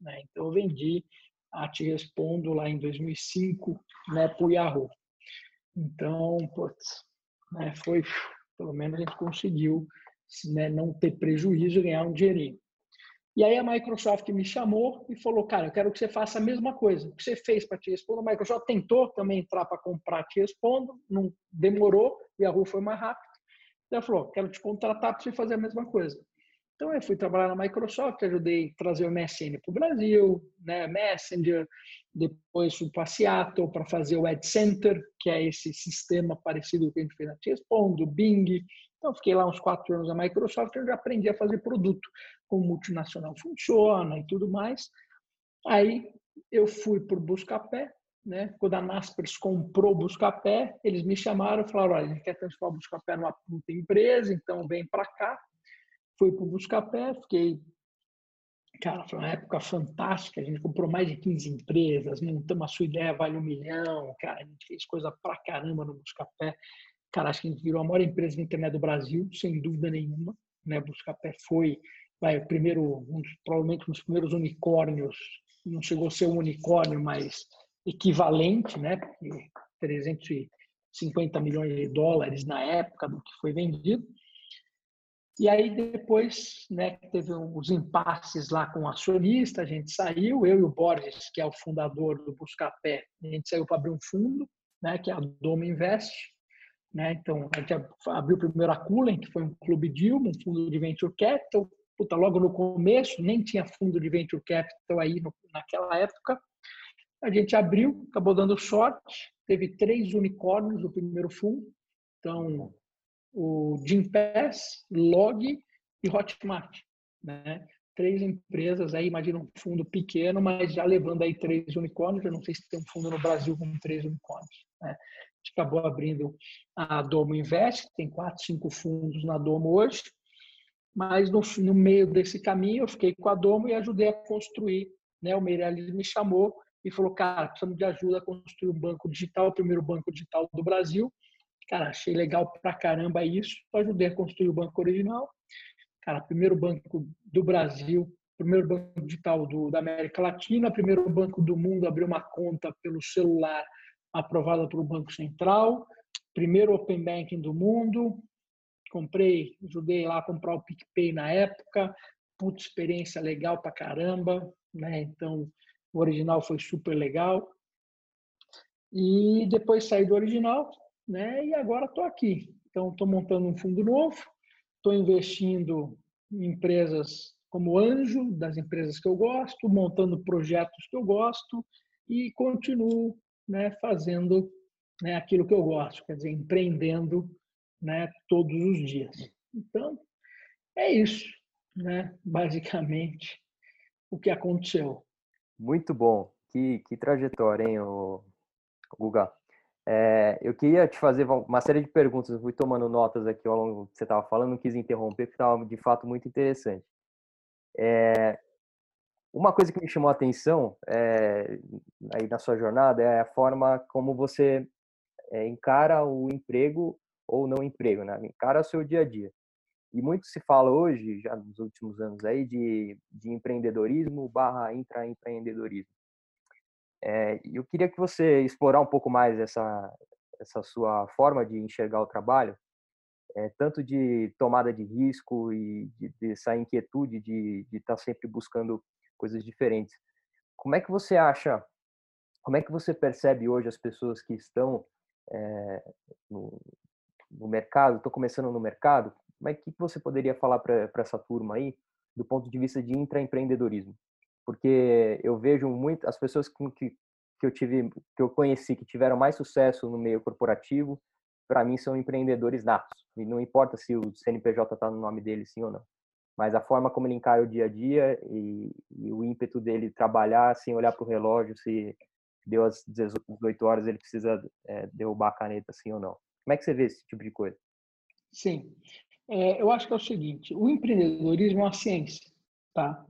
Né? Então, eu vendi a Te Respondo lá em 2005 né, para o Yahoo. Então, putz, né, foi, pelo menos a gente conseguiu né, não ter prejuízo e ganhar um dinheirinho. E aí a Microsoft me chamou e falou, cara, eu quero que você faça a mesma coisa. Que você fez para te responder, a Microsoft tentou também entrar para comprar te respondo, não demorou, e a rua foi mais rápido. Ela falou, quero te contratar para você fazer a mesma coisa. Então eu fui trabalhar na Microsoft, ajudei a trazer o MSN para o Brasil, né, Messenger, depois fui para Seattle para fazer o Ad Center, que é esse sistema parecido que a gente fez na Te Respondo, Bing, então, fiquei lá uns quatro anos na Microsoft, já aprendi a fazer produto, como multinacional funciona e tudo mais. Aí, eu fui o Buscapé, né? Quando a Naspers comprou o Buscapé, eles me chamaram e falaram, olha, a gente quer transformar o Buscapé numa puta empresa, então vem para cá. Fui para o Buscapé, fiquei... Cara, foi uma época fantástica, a gente comprou mais de 15 empresas, montamos a sua ideia vale um milhão, cara, a gente fez coisa pra caramba no Buscapé. Cara, acho que a gente virou a maior empresa de internet do Brasil, sem dúvida nenhuma. Né? Buscapé foi vai, primeiro, um dos, provavelmente um dos primeiros unicórnios, não chegou a ser um unicórnio, mas equivalente, né? Porque 350 milhões de dólares na época do que foi vendido. E aí depois, né, teve os impasses lá com o acionista, a gente saiu, eu e o Borges, que é o fundador do Buscapé, a gente saiu para abrir um fundo, né, que é a Doma Invest, né? Então, a gente abriu primeiro a Cullen, que foi um clube Dilma, um fundo de venture capital. Puta, logo no começo, nem tinha fundo de venture capital aí no, naquela época. A gente abriu, acabou dando sorte. Teve três unicórnios no primeiro fundo. Então, o Gimpass, Log e Hotmart. Né? Três empresas aí, imagina um fundo pequeno, mas já levando aí três unicórnios. Eu não sei se tem um fundo no Brasil com três unicórnios. Né? Acabou abrindo a Domo Invest, tem quatro, cinco fundos na Domo hoje, mas no, no meio desse caminho eu fiquei com a Domo e ajudei a construir. Né? O Meirelles me chamou e falou, cara, precisamos de ajuda a construir um banco digital, o primeiro banco digital do Brasil. Cara, achei legal pra caramba isso, ajudei a construir o banco original. Cara, primeiro banco do Brasil, primeiro banco digital do, da América Latina, primeiro banco do mundo abriu uma conta pelo celular aprovada pelo Banco Central, primeiro Open Banking do mundo. Comprei, ajudei lá a comprar o PicPay na época, puta experiência legal pra caramba, né? Então, o original foi super legal. E depois saí do original, né? E agora estou aqui. Então, estou montando um fundo novo, estou investindo em empresas como anjo, das empresas que eu gosto, montando projetos que eu gosto e continuo né, fazendo né, aquilo que eu gosto, quer dizer, empreendendo né, todos os dias. Então, é isso, né, basicamente, o que aconteceu. Muito bom. Que, que trajetória, hein, o, Guga? É, eu queria te fazer uma série de perguntas, eu fui tomando notas aqui ao longo que você estava falando, não quis interromper, porque estava de fato muito interessante. É, uma coisa que me chamou a atenção é, aí na sua jornada é a forma como você é, encara o emprego ou não emprego, né? Encara o seu dia a dia. E muito se fala hoje, já nos últimos anos aí, de, de empreendedorismo barra intraempreendedorismo. É, eu queria que você explorar um pouco mais essa, essa sua forma de enxergar o trabalho, é, tanto de tomada de risco e de, de essa inquietude de estar tá sempre buscando coisas diferentes. Como é que você acha, como é que você percebe hoje as pessoas que estão é, no, no, mercado, estão começando no mercado, como é que você poderia falar para essa turma aí, do ponto de vista de intraempreendedorismo? Porque eu vejo muito, as pessoas que, que eu tive, que eu conheci, que tiveram mais sucesso no meio corporativo, para mim são empreendedores natos. E não importa se o CNPJ está no nome dele, sim ou não mas a forma como ele encara o dia a dia e, e o ímpeto dele trabalhar sem olhar para o relógio se deu às 18 horas ele precisa é, derrubar a caneta sim ou não. Como é que você vê esse tipo de coisa? Sim, é, eu acho que é o seguinte: o empreendedorismo é uma ciência, tá?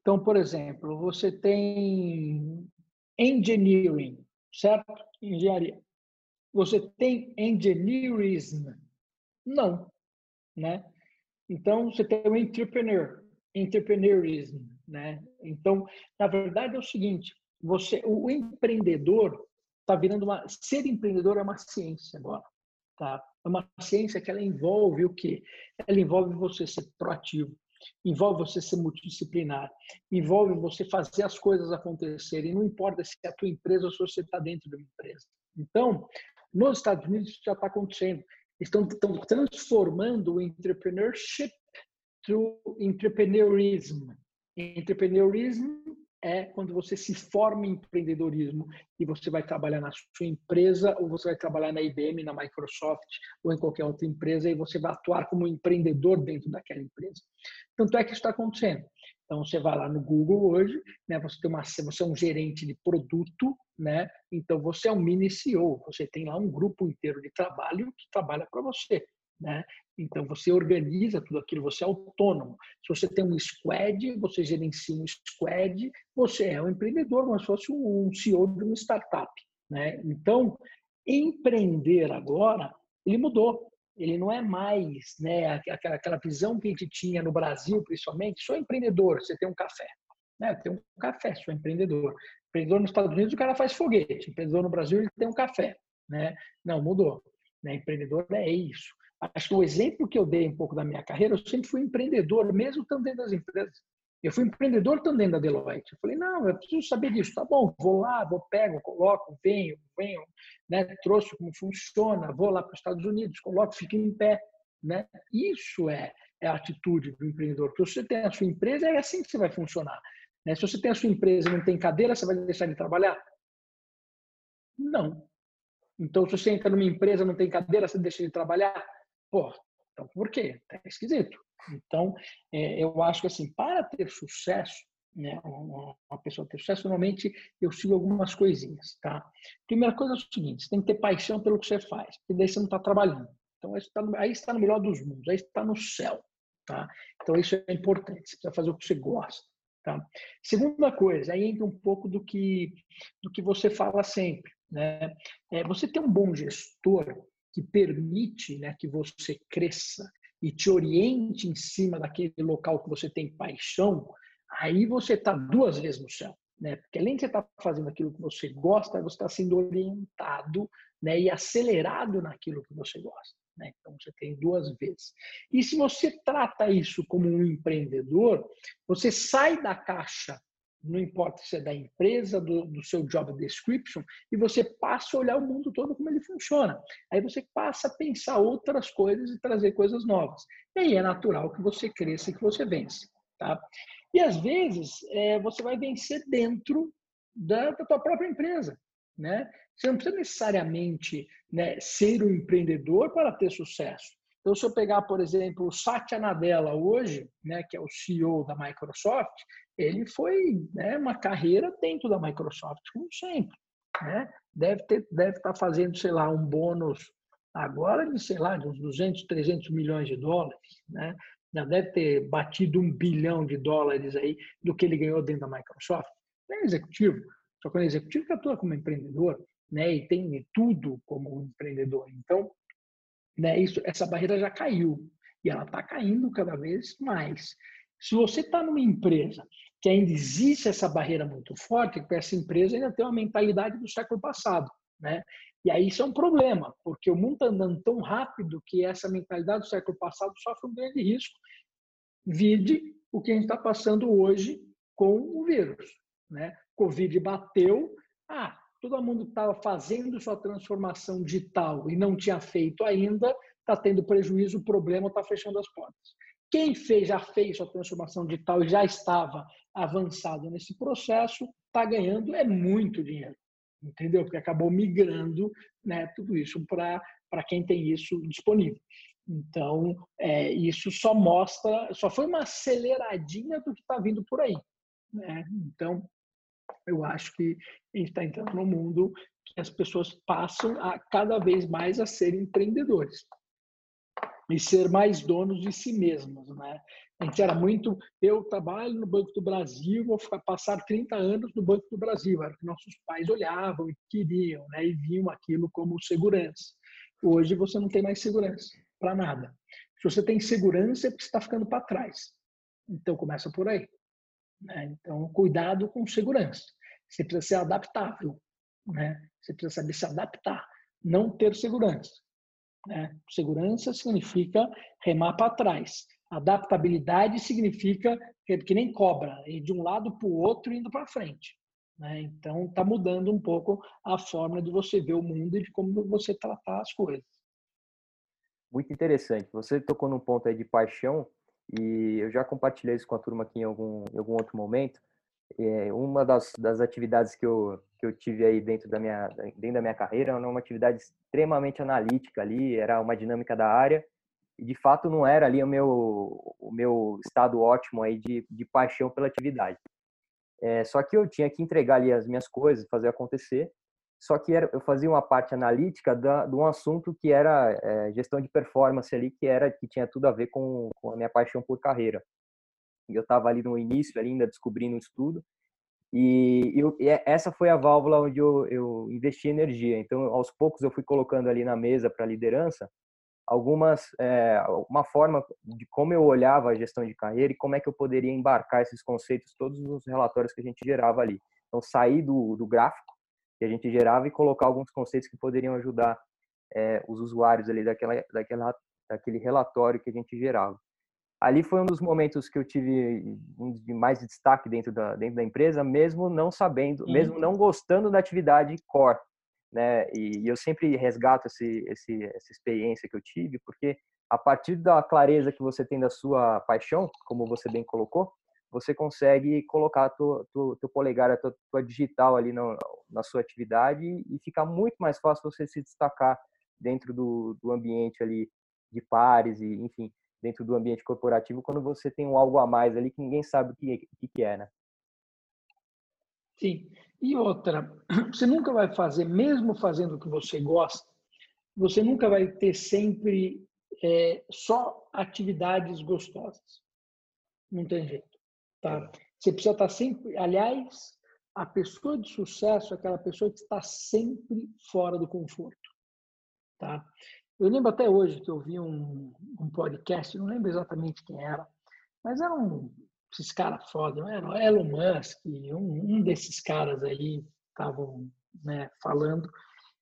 Então, por exemplo, você tem engineering, certo? Engenharia. Você tem engineerism? Não, né? Então, você tem o entrepreneur, entrepreneurism, né? Então, na verdade é o seguinte, você, o empreendedor está virando uma, ser empreendedor é uma ciência agora, tá? É uma ciência que ela envolve o quê? Ela envolve você ser proativo, envolve você ser multidisciplinar, envolve você fazer as coisas acontecerem, não importa se é a tua empresa ou se você está dentro de uma empresa. Então, nos Estados Unidos isso já está acontecendo. Estão, estão transformando o entrepreneurship to entrepreneurism. Entrepreneurism é quando você se forma em empreendedorismo e você vai trabalhar na sua empresa ou você vai trabalhar na IBM, na Microsoft ou em qualquer outra empresa e você vai atuar como empreendedor dentro daquela empresa. Tanto é que isso está acontecendo. Então você vai lá no Google hoje, né? Você tem uma, você é um gerente de produto, né? Então você é um mini CEO. Você tem lá um grupo inteiro de trabalho que trabalha para você. Né? Então, você organiza tudo aquilo, você é autônomo. Se você tem um squad, você gerencia um squad, você é um empreendedor, como se fosse um CEO de uma startup. Né? Então, empreender agora, ele mudou. Ele não é mais né, aquela, visão que a gente tinha no Brasil, principalmente, sou empreendedor, você tem um café. Né? Tem um café, sou empreendedor. Empreendedor nos Estados Unidos, o cara faz foguete. Empreendedor no Brasil, ele tem um café. Né? Não, mudou. Né? Empreendedor é isso. Acho que o exemplo que eu dei um pouco da minha carreira, eu sempre fui empreendedor, mesmo estando dentro das empresas. Eu fui empreendedor também da Deloitte. Eu falei, não, eu preciso saber disso. Tá bom, vou lá, vou, pego, coloco, venho, venho, né? trouxe como funciona, vou lá para os Estados Unidos, coloco, fico em pé. Né? Isso é, é a atitude do empreendedor. Porque se você tem a sua empresa, é assim que você vai funcionar. Né? Se você tem a sua empresa e não tem cadeira, você vai deixar de trabalhar? Não. Então, se você entra numa empresa não tem cadeira, você deixa de trabalhar? Pô, então por quê? É esquisito. Então, é, eu acho que assim, para ter sucesso, né, uma pessoa ter sucesso, normalmente eu sigo algumas coisinhas, tá? Primeira coisa é o seguinte, você tem que ter paixão pelo que você faz, porque daí você não está trabalhando. Então, aí está, aí está no melhor dos mundos, aí está no céu, tá? Então, isso é importante, você precisa fazer o que você gosta, tá? Segunda coisa, aí entra um pouco do que, do que você fala sempre, né? É, você ter um bom gestor, que permite né, que você cresça e te oriente em cima daquele local que você tem paixão, aí você está duas vezes no céu. Né? Porque além de você estar tá fazendo aquilo que você gosta, você está sendo orientado né, e acelerado naquilo que você gosta. Né? Então você tem duas vezes. E se você trata isso como um empreendedor, você sai da caixa não importa se é da empresa, do, do, seu job description, e você passa a olhar o mundo todo como ele funciona. Aí você passa a pensar outras coisas e trazer coisas novas. E aí é natural que você cresça e que você vence. Tá? E às vezes é, você vai vencer dentro da, da tua própria empresa. Né? Você não precisa necessariamente né, ser um empreendedor para ter sucesso. Então, se eu pegar, por exemplo, o Satya Nadella hoje, né, que é o CEO da Microsoft, ele foi né, uma carreira dentro da Microsoft, como sempre. Né? Deve, ter, deve estar tá fazendo, sei lá, um bônus agora de, sei lá, de uns 200, 300 milhões de dólares. Né? Já deve ter batido um bilhão de dólares aí do que ele ganhou dentro da Microsoft. Não é executivo, só que é um executivo que atua como empreendedor né? e tem tudo como empreendedor. Então, né, isso, essa barreira já caiu e ela está caindo cada vez mais. Se você está numa empresa que ainda existe essa barreira muito forte, que essa empresa ainda tem uma mentalidade do século passado, né? E aí isso é um problema, porque o mundo está andando tão rápido que essa mentalidade do século passado sofre um grande risco. Vide o que a gente está passando hoje com o vírus, né? Covid bateu, ah, todo mundo estava fazendo sua transformação digital e não tinha feito ainda, está tendo prejuízo, o problema está fechando as portas. Quem fez, já fez sua transformação digital e já estava avançado nesse processo, está ganhando é muito dinheiro, entendeu? Porque acabou migrando né, tudo isso para quem tem isso disponível. Então, é, isso só mostra, só foi uma aceleradinha do que está vindo por aí. Né? Então, eu acho que a gente está entrando num mundo que as pessoas passam a cada vez mais a serem empreendedores. E ser mais donos de si mesmos, né? A gente era muito, eu trabalho no Banco do Brasil, vou ficar, passar 30 anos no Banco do Brasil, era o que nossos pais olhavam e queriam, né? E viam aquilo como segurança. Hoje você não tem mais segurança para nada. Se você tem segurança, é porque você está ficando para trás. Então começa por aí. Né? Então cuidado com segurança. Você precisa ser adaptável, né? Você precisa saber se adaptar, não ter segurança. Né? Segurança significa remar para trás. Adaptabilidade significa que nem cobra, ir de um lado para o outro indo para frente. Né? Então, está mudando um pouco a forma de você ver o mundo e de como você tratar as coisas. Muito interessante. Você tocou num ponto aí de paixão e eu já compartilhei isso com a turma aqui em algum, em algum outro momento. É, uma das, das atividades que eu, que eu tive aí dentro da minha dentro da minha carreira era uma atividade extremamente analítica ali, era uma dinâmica da área e de fato não era ali o meu o meu estado ótimo aí de, de paixão pela atividade. É, só que eu tinha que entregar ali as minhas coisas, fazer acontecer. Só que era, eu fazia uma parte analítica da, de um assunto que era é, gestão de performance ali, que era que tinha tudo a ver com, com a minha paixão por carreira. Eu estava ali no início, ainda descobrindo o estudo. E, e, essa foi a válvula onde eu, eu investi energia. Então, aos poucos, eu fui colocando ali na mesa para liderança algumas é, uma forma de como eu olhava a gestão de carreira e como é que eu poderia embarcar esses conceitos todos nos relatórios que a gente gerava ali. Então, sair do, do gráfico que a gente gerava e colocar alguns conceitos que poderiam ajudar é, os usuários ali daquela, daquela, daquele relatório que a gente gerava ali foi um dos momentos que eu tive um de mais destaque dentro da, dentro da empresa, mesmo não sabendo, uhum. mesmo não gostando da atividade core, né? E, e eu sempre resgato esse, esse, essa experiência que eu tive, porque a partir da clareza que você tem da sua paixão, como você bem colocou, você consegue colocar teu, teu, teu polegar, a tua, tua digital ali no, na sua atividade e fica muito mais fácil você se destacar dentro do, do ambiente ali de pares e, enfim, dentro do ambiente corporativo quando você tem um algo a mais ali que ninguém sabe o que, que, que é, né? Sim. E outra, você nunca vai fazer, mesmo fazendo o que você gosta, você nunca vai ter sempre é, só atividades gostosas. Não tem jeito. Tá? Você precisa estar sempre. Aliás, a pessoa de sucesso é aquela pessoa que está sempre fora do conforto. Tá? Eu lembro até hoje que eu vi um, um podcast, não lembro exatamente quem era, mas era um esses caras foda, não era Elon Musk, um, um desses caras aí estavam né, falando,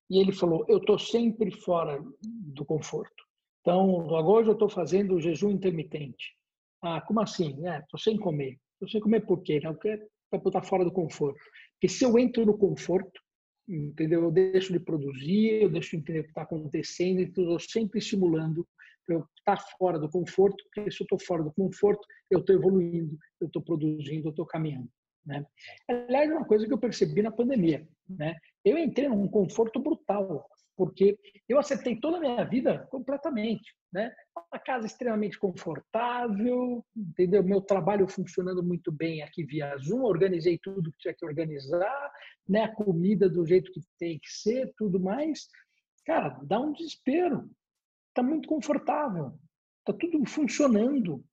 e ele falou: Eu estou sempre fora do conforto. Então, agora eu estou fazendo jejum intermitente. Ah, como assim? Estou é, sem comer. Estou sem comer por quê? Não, porque para estar fora do conforto. Porque se eu entro no conforto, entendeu? Eu deixo de produzir, eu deixo de entender o que está acontecendo, então eu estou sempre estimulando eu estar fora do conforto, porque se eu estou fora do conforto, eu estou evoluindo, eu estou produzindo, eu estou caminhando. Né? Aliás, é uma coisa que eu percebi na pandemia. Né? Eu entrei num conforto brutal porque eu acertei toda a minha vida completamente, né? Uma casa extremamente confortável, entendeu? Meu trabalho funcionando muito bem aqui via Zoom, organizei tudo que tinha que organizar, né? A comida do jeito que tem que ser, tudo mais. Cara, dá um desespero. Tá muito confortável, tá tudo funcionando.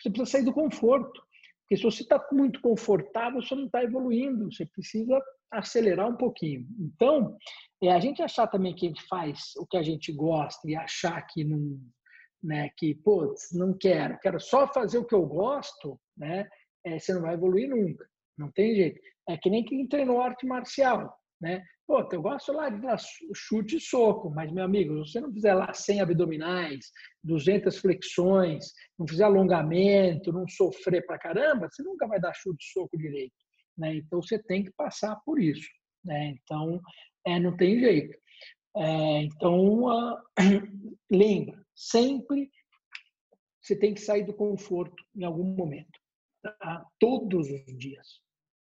Você precisa sair do conforto. Porque se você está muito confortável, você não está evoluindo. Você precisa acelerar um pouquinho. Então, é a gente achar também que a gente faz o que a gente gosta e achar que não, né, que pô, não quero, quero só fazer o que eu gosto, né? É, você não vai evoluir nunca. Não tem jeito. É que nem quem treinou arte marcial, né? Pô, eu gosto lá de chute e soco, mas, meu amigo, se você não fizer lá 100 abdominais, 200 flexões, não fizer alongamento, não sofrer pra caramba, você nunca vai dar chute e soco direito. Né? Então, você tem que passar por isso. Né? Então, é, não tem jeito. É, então, uh, lembra, sempre você tem que sair do conforto em algum momento. Tá? Todos os dias.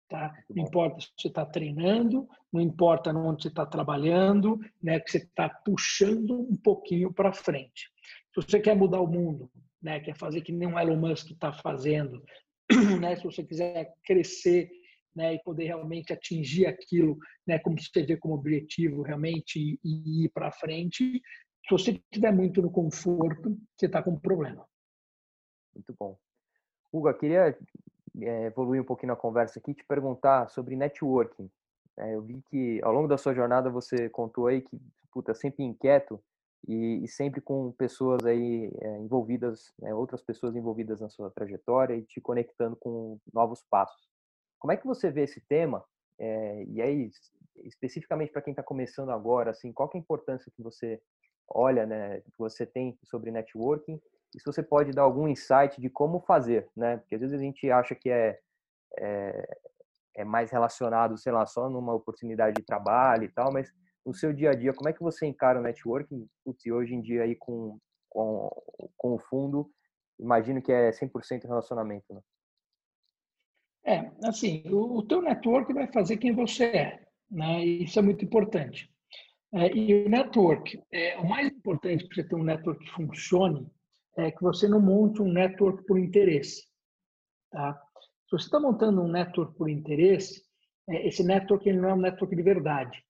Tá? Não importa se você está treinando, não importa onde você está trabalhando, né, que você está puxando um pouquinho para frente. Se você quer mudar o mundo, né, quer fazer que nem o Elon Musk está fazendo, né, se você quiser crescer né, e poder realmente atingir aquilo, né, como você vê como objetivo realmente e, e ir para frente, Se você estiver muito no conforto, você está com um problema. Muito bom. Hugo, eu queria é, evoluir um pouquinho na conversa aqui te perguntar sobre networking. É, eu vi que ao longo da sua jornada você contou aí que puta, sempre inquieto e, e sempre com pessoas aí é, envolvidas, né, outras pessoas envolvidas na sua trajetória e te conectando com novos passos. Como é que você vê esse tema? É, e aí, especificamente para quem está começando agora, assim, qual é a importância que você olha, né, que você tem sobre networking? E se você pode dar algum insight de como fazer, né? Porque às vezes a gente acha que é, é, é mais relacionado, sei lá, só numa oportunidade de trabalho e tal, mas no seu dia a dia, como é que você encara o networking? Putz, hoje em dia aí com, com, com o fundo, imagino que é 100% relacionamento, né? É, assim, o, o teu network vai fazer quem você é, né? Isso é muito importante. É, e o network, é, o mais importante para você ter um network que funcione é que você não monte um network por interesse, tá? Se você está montando um network por interesse, é, esse network ele não é um network de verdade.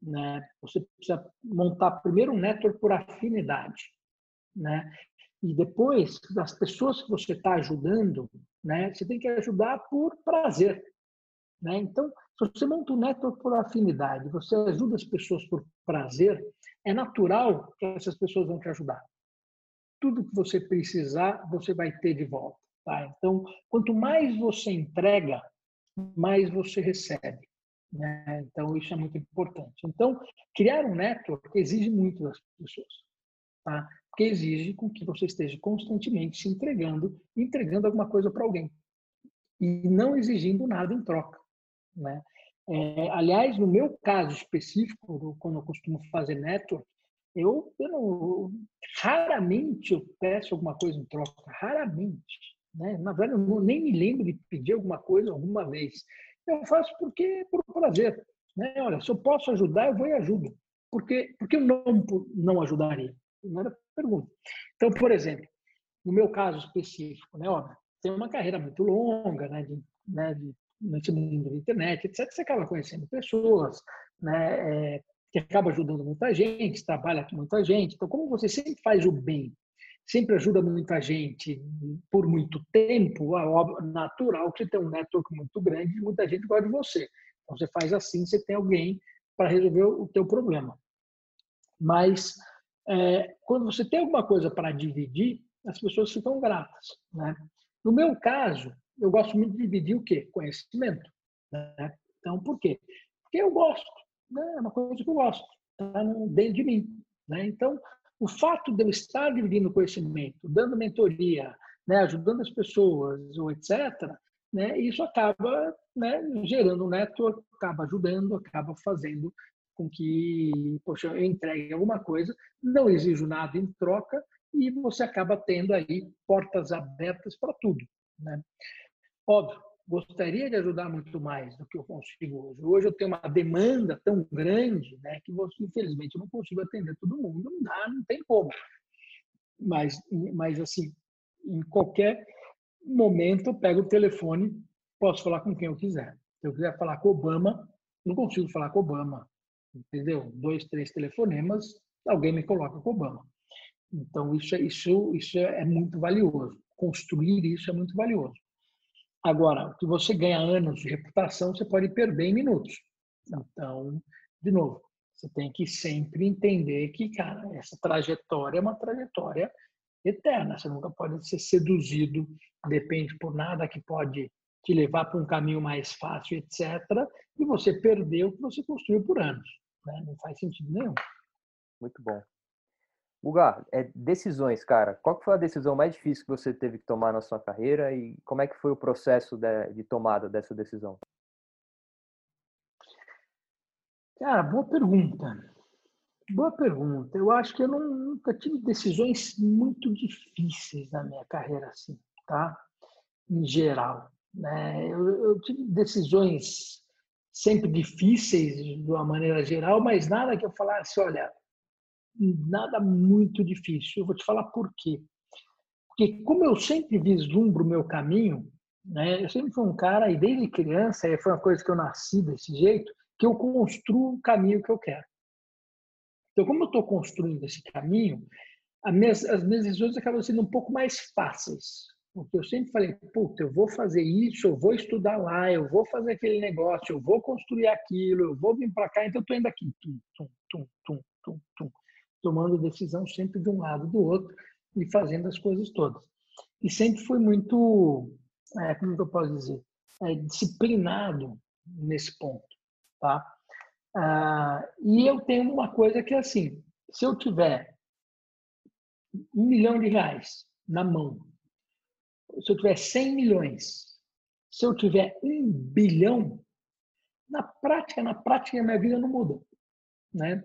Né? Você precisa montar primeiro um network por afinidade, né? E depois, das pessoas que você está ajudando, né? Você tem que ajudar por prazer, né? Então, se você monta um network por afinidade, você ajuda as pessoas por prazer, é natural que essas pessoas vão te ajudar. Tudo que você precisar, você vai ter de volta. Tá? Então, quanto mais você entrega, mais você recebe. Né? Então, isso é muito importante. Então, criar um network exige muito das pessoas. Tá? Porque exige com que você esteja constantemente se entregando, entregando alguma coisa para alguém. E não exigindo nada em troca. Né? É, aliás, no meu caso específico, quando eu costumo fazer network, eu, eu não, raramente eu peço alguma coisa em troca, raramente. Né? Na verdade, eu nem me lembro de pedir alguma coisa alguma vez. Eu faço porque por prazer. Né? Olha, se eu posso ajudar, eu vou e ajudo. Porque, porque eu não, não ajudaria? Primeira pergunta. Então, por exemplo, no meu caso específico, né, ó, tem uma carreira muito longa, né, de, né, de, nesse mundo da internet, etc. Você acaba conhecendo pessoas, né, é, que acaba ajudando muita gente, trabalha com muita gente. Então, como você sempre faz o bem sempre ajuda muita gente por muito tempo, é natural que você tem um network muito grande e muita gente gosta de você. Então, você faz assim, você tem alguém para resolver o teu problema. Mas, é, quando você tem alguma coisa para dividir, as pessoas ficam gratas. Né? No meu caso, eu gosto muito de dividir o quê? Conhecimento. Né? Então, por quê? Porque eu gosto. Né? É uma coisa que eu gosto. Está dentro de mim. Né? Então, o fato de eu estar dividindo conhecimento, dando mentoria, né, ajudando as pessoas, ou etc., né, isso acaba né, gerando um network, acaba ajudando, acaba fazendo com que, poxa, eu entregue alguma coisa, não exijo nada em troca e você acaba tendo aí portas abertas para tudo. Né? Óbvio, gostaria de ajudar muito mais do que eu consigo hoje. Hoje eu tenho uma demanda tão grande né, que, infelizmente, eu não consigo atender todo mundo. Não dá, não tem como. Mas, mas assim, em qualquer momento eu pego o telefone, posso falar com quem eu quiser. Se eu quiser falar com Obama, não consigo falar com Obama. Entendeu? Dois, três telefonemas, alguém me coloca com Obama. Então, isso, é, isso, isso é muito valioso. Construir isso é muito valioso. Agora, o que você ganha anos de reputação, você pode perder em minutos. Então, de novo, você tem que sempre entender que, cara, essa trajetória é uma trajetória eterna. Você nunca pode ser seduzido, depende por nada que pode te levar para um caminho mais fácil, etc. E você perdeu o que você construiu por anos. Né? Não faz sentido nenhum. Muito bom. Guga, é, decisões, cara. Qual foi a decisão mais difícil que você teve que tomar na sua carreira e como é que foi o processo de, de tomada dessa decisão? Cara, boa pergunta. Boa pergunta. Eu acho que eu não, nunca tive decisões muito difíceis na minha carreira, assim, tá? Em geral. Né? Eu, eu tive decisões sempre difíceis de uma maneira geral, mas nada que eu falasse, olha, nada muito difícil. Eu vou te falar por quê. Porque como eu sempre vislumbro o meu caminho, né, eu sempre fui um cara, e desde criança, foi uma coisa que eu nasci desse jeito, que eu construo o caminho que eu quero. Então, como eu estou construindo esse caminho, minhas, as minhas decisões acabam sendo um pouco mais fáceis. Porque eu sempre falei, puta, eu vou fazer isso, eu vou estudar lá, eu vou fazer aquele negócio, eu vou construir aquilo, eu vou vir para cá, então eu estou indo aqui, tum, tum, tum, tum, tum, tum, tomando decisão sempre de um lado do outro e fazendo as coisas todas. E sempre fui muito, é, como eu posso dizer, é, disciplinado nesse ponto, tá? Ah, e eu tenho uma coisa que é assim, se eu tiver um milhão de reais na mão, se eu tiver 100 milhões, se eu tiver um bilhão, na prática, na prática, minha vida não muda, né?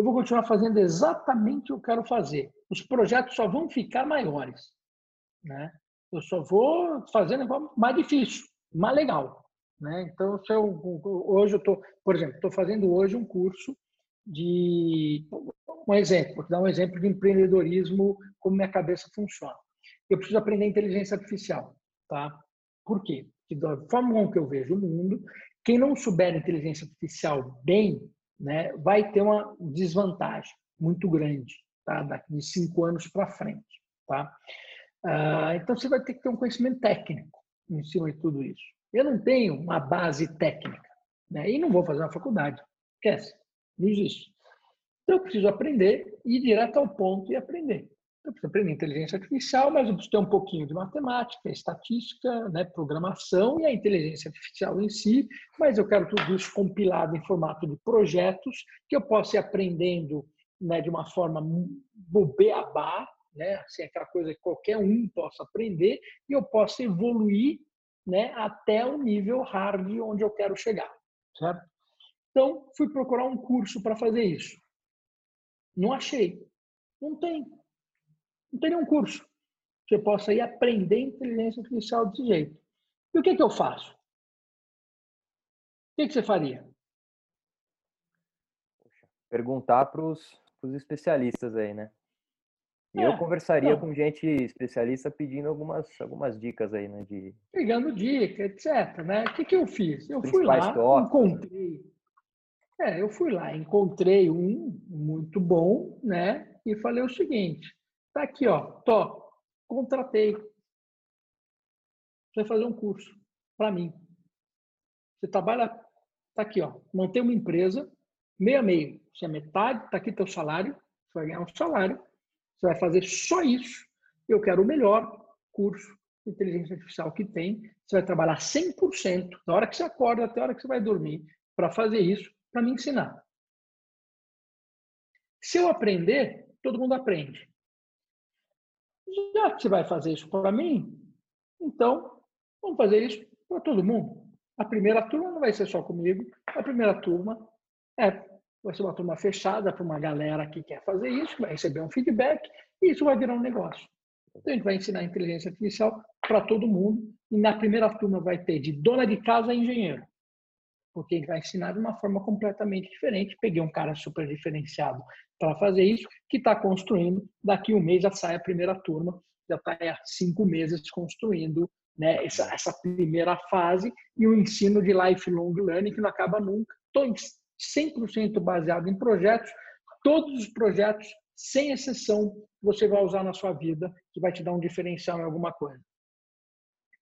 Eu vou continuar fazendo exatamente o que eu quero fazer. Os projetos só vão ficar maiores, né? Eu só vou fazendo mais difícil, mais legal, né? Então, se eu, hoje eu estou, por exemplo, estou fazendo hoje um curso de um exemplo, vou dar um exemplo de empreendedorismo, como minha cabeça funciona. Eu preciso aprender inteligência artificial, tá? Por quê? Porque da forma como eu vejo o mundo, quem não souber inteligência artificial bem, né, vai ter uma desvantagem muito grande, tá? Daqui de cinco anos para frente, tá? Ah, então você vai ter que ter um conhecimento técnico em cima de tudo isso. Eu não tenho uma base técnica, né? E não vou fazer uma faculdade, esquece, não existe. Então, eu preciso aprender, ir direto ao ponto e aprender. Eu preciso aprender inteligência artificial, mas eu preciso ter um pouquinho de matemática, estatística, né, programação e a inteligência artificial em si, mas eu quero tudo isso compilado em formato de projetos que eu possa ir aprendendo né, de uma forma beabá, né, assim, aquela coisa que qualquer um possa aprender, e eu possa evoluir né, até o nível hard onde eu quero chegar. Certo? Então, fui procurar um curso para fazer isso. Não achei. Não tem. Não tem nenhum curso que eu possa ir aprender inteligência artificial desse jeito. E o que, que eu faço? O que, que você faria? Perguntar para os especialistas aí, né? E é, eu conversaria com gente especialista pedindo algumas, algumas dicas aí, né? De... Pegando dica, etc. Né? O que, que eu fiz? Eu fui lá, encontrei é, eu fui lá, encontrei um muito bom, né? E falei o seguinte: tá aqui, ó, tô, contratei. Você vai fazer um curso para mim. Você trabalha, tá aqui, ó, montei uma empresa, meio a meio. Você é metade, tá aqui teu salário, você vai ganhar um salário, você vai fazer só isso. Eu quero o melhor curso de inteligência artificial que tem. Você vai trabalhar 100%, da hora que você acorda até a hora que você vai dormir, para fazer isso para me ensinar. Se eu aprender, todo mundo aprende. Já que você vai fazer isso para mim, então vamos fazer isso para todo mundo. A primeira turma não vai ser só comigo, a primeira turma é vai ser uma turma fechada para uma galera que quer fazer isso, vai receber um feedback e isso vai virar um negócio. Então a gente vai ensinar inteligência artificial para todo mundo e na primeira turma vai ter de dona de casa a engenheiro porque ele vai ensinar de uma forma completamente diferente. Peguei um cara super diferenciado para fazer isso, que está construindo. Daqui um mês já sai a primeira turma, já está há cinco meses construindo né, essa, essa, primeira fase e o ensino de lifelong learning que não acaba nunca. Estou 100% baseado em projetos. Todos os projetos, sem exceção, você vai usar na sua vida, que vai te dar um diferencial em alguma coisa.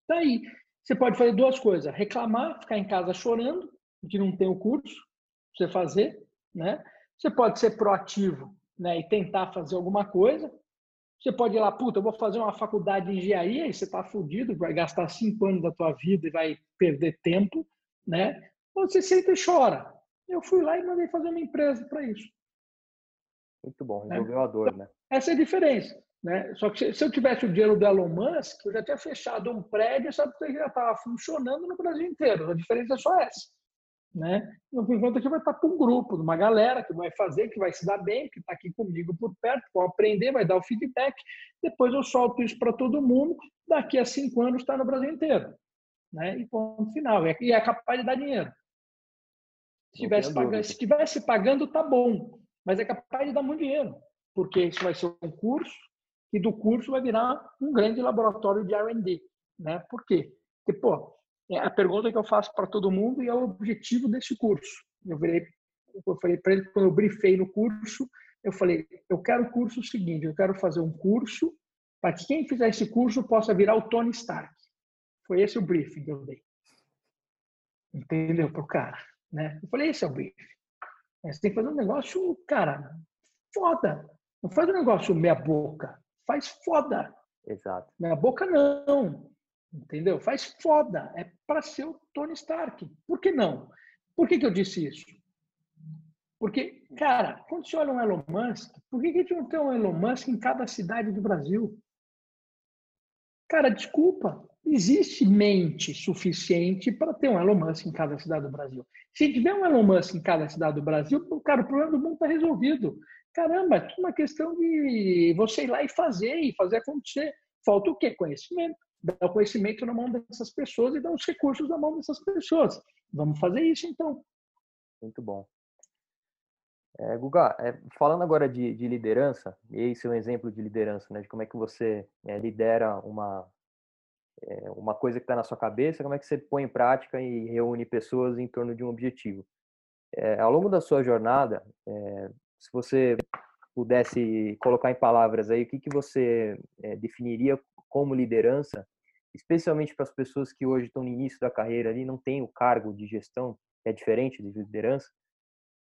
Daí, tá você pode fazer duas coisas: reclamar, ficar em casa chorando, que não tem o curso você fazer, né? Você pode ser proativo, né, e tentar fazer alguma coisa. Você pode ir lá, puta, eu vou fazer uma faculdade de engenharia e você está fudido, vai gastar cinco anos da tua vida e vai perder tempo, né? Ou você senta e chora. Eu fui lá e mandei fazer uma empresa para isso. Muito bom, né? resolveu né? a dor, né? Essa é a diferença. Né? Só que se eu tivesse o dinheiro do Elon Musk, eu já tinha fechado um prédio, sabe que já estava funcionando no Brasil inteiro. A diferença é só essa né? No fim conta que vai estar para um grupo, uma galera que vai fazer, que vai se dar bem, que está aqui comigo por perto, vai aprender, vai dar o feedback. Depois eu solto isso para todo mundo. Daqui a cinco anos está no Brasil inteiro, né? E ponto final. E é capaz de dar dinheiro. Se tivesse pagando, se tivesse pagando, tá bom, mas é capaz de dar muito dinheiro, porque isso vai ser um curso e do curso vai virar um grande laboratório de R&D, né? Por quê? Porque pô, é a pergunta que eu faço para todo mundo e é o objetivo desse curso. Eu, virei, eu falei para ele, quando eu briefei no curso, Eu falei, eu quero o curso seguinte, eu quero fazer um curso para que quem fizer esse curso possa virar o Tony Stark. Foi esse o briefing que eu dei. Entendeu? Para o cara. Né? Eu falei, esse é o briefing. Você tem que fazer um negócio, cara, foda. Não faz um negócio meia boca. Faz foda. Exato. Meia boca não. Entendeu? Faz foda. É para ser o Tony Stark. Por que não? Por que, que eu disse isso? Porque, cara, quando você olha um Elon Musk, por que, que a gente não tem um Elon Musk em cada cidade do Brasil? Cara, desculpa, existe mente suficiente para ter um Elon Musk em cada cidade do Brasil. Se tiver um Elon Musk em cada cidade do Brasil, cara, o problema do mundo está resolvido. Caramba, é tudo uma questão de você ir lá e fazer, e fazer acontecer. Falta o quê? Conhecimento. Dar o conhecimento na mão dessas pessoas e dar os recursos na mão dessas pessoas. Vamos fazer isso, então. Muito bom. É, Guga, é, falando agora de, de, liderança, e esse é um exemplo de liderança, né, de como é que você é, lidera uma, é, uma coisa que está na sua cabeça, como é que você põe em prática e reúne pessoas em torno de um objetivo. É, ao longo da sua jornada, é, se você pudesse colocar em palavras aí, o que, que você é, definiria como liderança, especialmente para as pessoas que hoje estão no início da carreira ali, não têm o cargo de gestão, é diferente de liderança,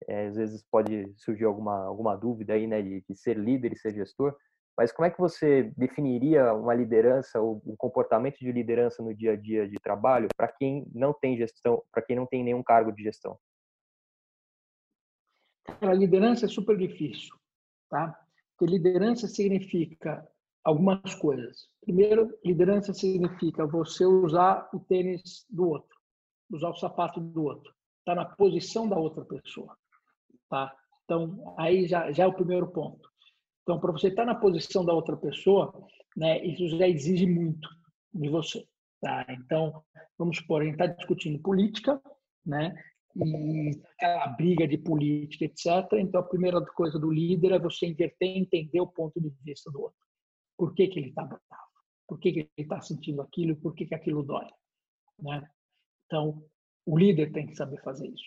é, às vezes pode surgir alguma, alguma dúvida aí, né, de, de, ser líder e ser gestor, mas como é que você definiria uma liderança ou um comportamento de liderança no dia a dia de trabalho para quem não tem gestão, para quem não tem nenhum cargo de gestão? A liderança é super difícil, tá? Porque liderança significa algumas coisas. Primeiro, liderança significa você usar o tênis do outro, usar o sapato do outro, estar tá na posição da outra pessoa. Tá? Então, aí já, já é o primeiro ponto. Então, para você estar na posição da outra pessoa, né, isso já exige muito de você. Tá? Então, vamos supor, a gente está discutindo política, né? e aquela briga de política, etc. Então, a primeira coisa do líder é você inverter entender o ponto de vista do outro. Por que, que ele está bravo? Por que, que ele está sentindo aquilo? Por que, que aquilo dói? Né? Então, o líder tem que saber fazer isso.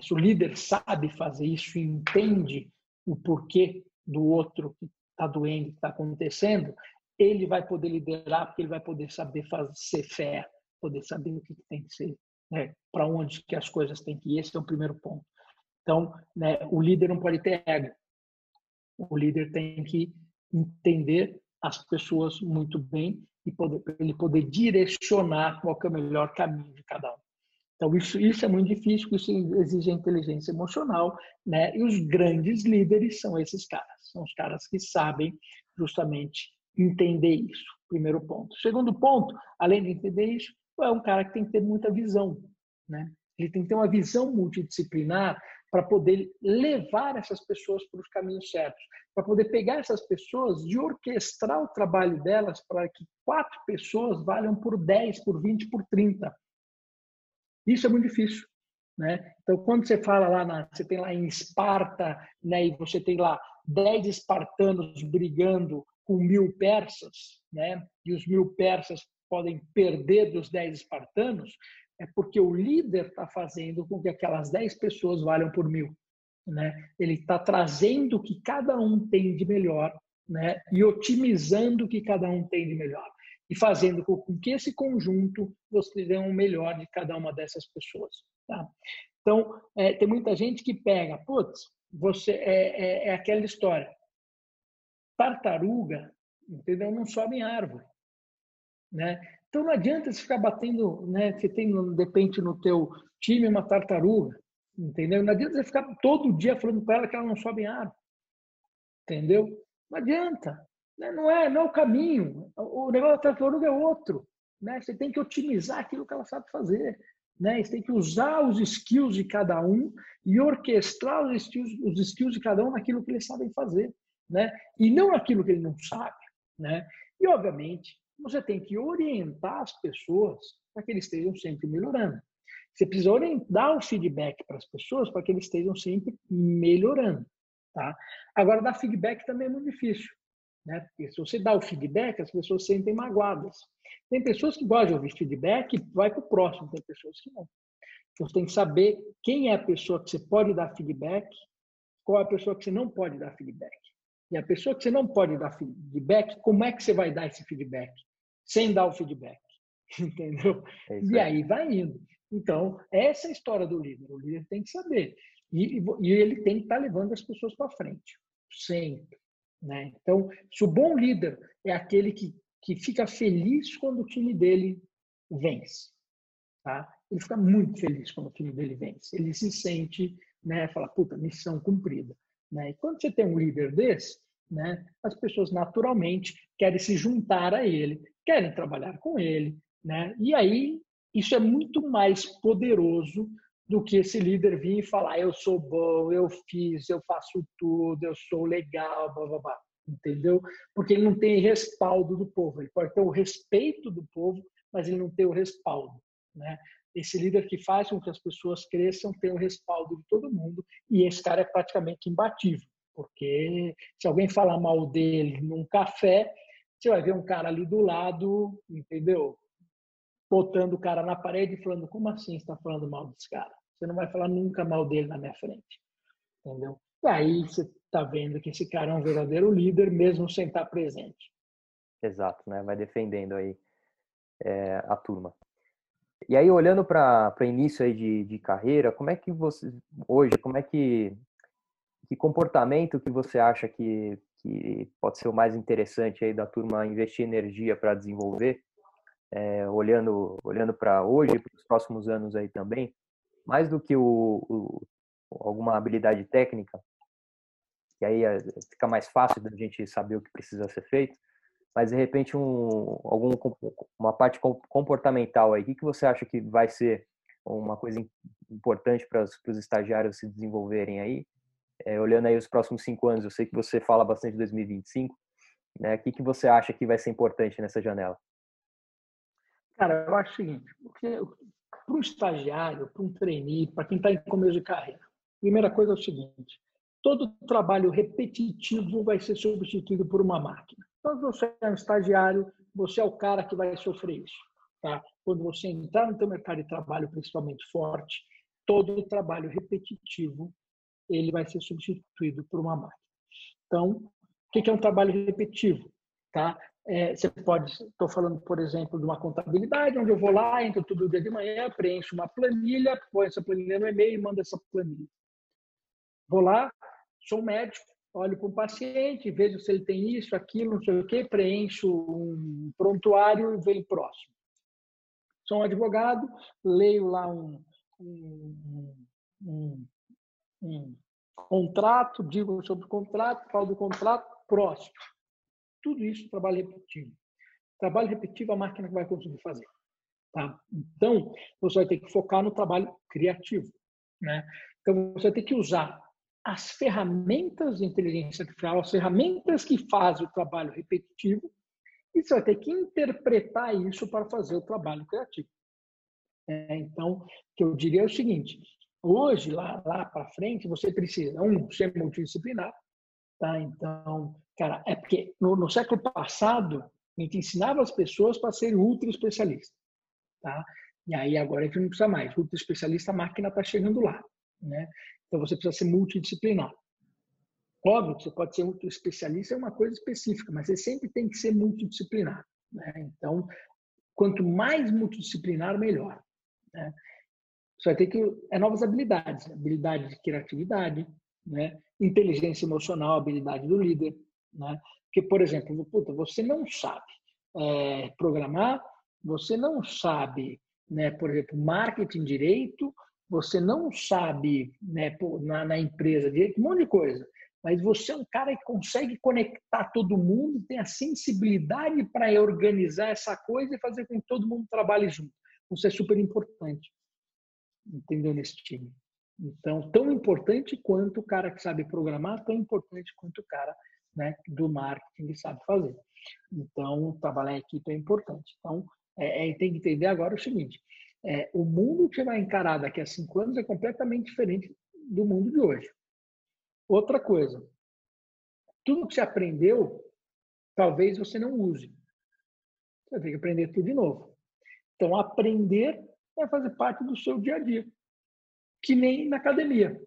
Se o líder sabe fazer isso e entende o porquê do outro que está doendo, que está acontecendo, ele vai poder liderar, porque ele vai poder saber fazer fé, poder saber o que tem que ser, né, para onde que as coisas têm que ir. Esse é o primeiro ponto. Então, né, o líder não pode ter ego. O líder tem que entender as pessoas muito bem e poder, ele poder direcionar qual é o melhor caminho de cada um. Então, isso, isso é muito difícil, isso exige inteligência emocional, né? E os grandes líderes são esses caras, são os caras que sabem justamente entender isso, primeiro ponto. Segundo ponto, além de entender isso, é um cara que tem que ter muita visão, né? Ele tem que ter uma visão multidisciplinar para poder levar essas pessoas para os caminhos certos, para poder pegar essas pessoas e orquestrar o trabalho delas para que quatro pessoas valham por 10, por 20, por 30 isso é muito difícil. Né? Então, quando você fala lá, na, você tem lá em Esparta, né, e você tem lá dez espartanos brigando com mil persas, né, e os mil persas podem perder dos dez espartanos, é porque o líder está fazendo com que aquelas dez pessoas valham por mil. Né? Ele está trazendo o que cada um tem de melhor né? e otimizando o que cada um tem de melhor e fazendo com que esse conjunto você dê um melhor de cada uma dessas pessoas. Tá? Então, é, tem muita gente que pega, putz, você é, é, é, aquela história. Tartaruga, entendeu? Não sobe em árvore, né? Então não adianta você ficar batendo, né? Você tem de repente no teu time uma tartaruga, entendeu? Não adianta você ficar todo dia falando para ela que ela não sobe em entendeu? Não adianta, né? Não é, não é o caminho. O negócio da tartaruga é outro. Né? Você tem que otimizar aquilo que ela sabe fazer. Né? Você tem que usar os skills de cada um e orquestrar os skills, os skills de cada um naquilo que eles sabem fazer. Né? E não naquilo que ele não sabe. Né? E, obviamente, você tem que orientar as pessoas para que eles estejam sempre melhorando. Você precisa orientar o feedback para as pessoas para que eles estejam sempre melhorando. Tá? Agora, dar feedback também é muito difícil. Né? Porque se você dá o feedback, as pessoas se sentem magoadas. Tem pessoas que gostam de ouvir feedback e vai para o próximo, tem pessoas que não. Então, você tem que saber quem é a pessoa que você pode dar feedback, qual é a pessoa que você não pode dar feedback. E a pessoa que você não pode dar feedback, como é que você vai dar esse feedback? Sem dar o feedback. Entendeu? É e aí vai indo. Então, essa é a história do líder. O líder tem que saber. E, e ele tem que estar levando as pessoas para frente. Sempre. Né? Então, se o bom líder é aquele que, que fica feliz quando o time dele vence, tá? ele fica muito feliz quando o time dele vence. Ele se sente, né, fala, puta, missão cumprida. Né? E quando você tem um líder desse, né, as pessoas naturalmente querem se juntar a ele, querem trabalhar com ele. Né? E aí, isso é muito mais poderoso do que esse líder vir e falar eu sou bom, eu fiz, eu faço tudo, eu sou legal, blá, blá, blá. entendeu? Porque ele não tem respaldo do povo. Ele pode ter o respeito do povo, mas ele não tem o respaldo. Né? Esse líder que faz com que as pessoas cresçam tem o respaldo de todo mundo e esse cara é praticamente imbatível, porque se alguém falar mal dele num café, você vai ver um cara ali do lado, entendeu? Botando o cara na parede e falando: como assim está falando mal desse cara? Você não vai falar nunca mal dele na minha frente. Entendeu? E aí você está vendo que esse cara é um verdadeiro líder, mesmo sem estar presente. Exato, né? Vai defendendo aí é, a turma. E aí, olhando para o início aí de, de carreira, como é que você, hoje, como é que, que comportamento que você acha que, que pode ser o mais interessante aí da turma investir energia para desenvolver, é, olhando, olhando para hoje e para os próximos anos aí também, mais do que o, o, alguma habilidade técnica, que aí é, fica mais fácil da gente saber o que precisa ser feito, mas de repente um, algum, uma parte comportamental aí, o que, que você acha que vai ser uma coisa importante para os estagiários se desenvolverem aí? É, olhando aí os próximos cinco anos, eu sei que você fala bastante de 2025, né? O que, que você acha que vai ser importante nessa janela? Cara, eu acho o seguinte, para um estagiário, para um trainee, para quem está em começo de carreira, primeira coisa é o seguinte: todo trabalho repetitivo vai ser substituído por uma máquina. Então, você é um estagiário, você é o cara que vai sofrer isso. Tá? Quando você entrar no seu mercado de trabalho, principalmente forte, todo trabalho repetitivo ele vai ser substituído por uma máquina. Então, o que é um trabalho repetitivo? Tá? É, você pode, estou falando, por exemplo, de uma contabilidade, onde eu vou lá, entro todo dia de manhã, preencho uma planilha, põe essa planilha no e-mail e mando essa planilha. Vou lá, sou médico, olho para o paciente, vejo se ele tem isso, aquilo, não sei o quê, preencho um prontuário e venho próximo. Sou um advogado, leio lá um, um, um contrato, digo sobre o contrato, falo do contrato, próximo. Tudo isso trabalho repetitivo. Trabalho repetitivo a máquina vai conseguir fazer. Tá? Então, você vai ter que focar no trabalho criativo. Né? Então, você vai ter que usar as ferramentas de inteligência artificial, as ferramentas que fazem o trabalho repetitivo, e você vai ter que interpretar isso para fazer o trabalho criativo. É, então, o que eu diria é o seguinte: hoje, lá, lá para frente, você precisa, um, ser multidisciplinar. Tá? Então, Cara, é porque no, no século passado a gente ensinava as pessoas para serem ultra especialistas, tá? E aí agora a gente não precisa mais. Ultra especialista, a máquina está chegando lá, né? Então você precisa ser multidisciplinar. Óbvio que você pode ser ultra especialista é uma coisa específica, mas você sempre tem que ser multidisciplinar, né? Então, quanto mais multidisciplinar, melhor. Né? Você vai ter que é novas habilidades, habilidade de criatividade, né? Inteligência emocional, habilidade do líder, né? Porque, por exemplo, puta, você não sabe é, programar, você não sabe, né, por exemplo, marketing direito, você não sabe né, na, na empresa direito, um monte de coisa. Mas você é um cara que consegue conectar todo mundo, tem a sensibilidade para organizar essa coisa e fazer com que todo mundo trabalhe junto. Isso é super importante. Entendeu? Nesse time. Então, tão importante quanto o cara que sabe programar, tão importante quanto o cara né, do marketing que sabe fazer. Então, trabalhar em equipe é importante. Então, é, é, tem que entender agora o seguinte: é, o mundo que vai encarar daqui a cinco anos é completamente diferente do mundo de hoje. Outra coisa, tudo que você aprendeu, talvez você não use. Você vai ter que aprender tudo de novo. Então, aprender vai fazer parte do seu dia a dia, que nem na academia.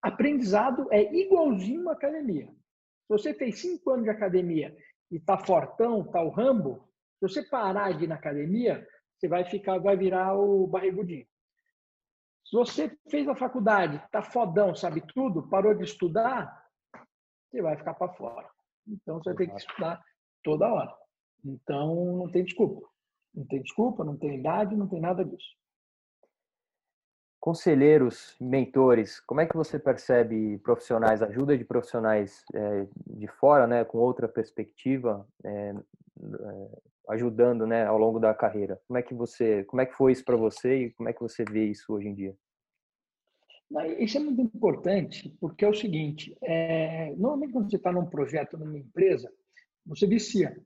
aprendizado é igualzinho à academia. Se você fez cinco anos de academia e está fortão, está o rambo, se você parar de ir na academia, você vai ficar, vai virar o barrigudinho. Se você fez a faculdade, está fodão, sabe tudo, parou de estudar, você vai ficar para fora. Então você vai ter que estudar toda hora. Então não tem desculpa. Não tem desculpa, não tem idade, não tem nada disso. Conselheiros, mentores, como é que você percebe profissionais, ajuda de profissionais é, de fora, né, com outra perspectiva, é, ajudando, né, ao longo da carreira? Como é que você, como é que foi isso para você e como é que você vê isso hoje em dia? Isso é muito importante, porque é o seguinte: é, normalmente quando você está num projeto, numa empresa, você vicia,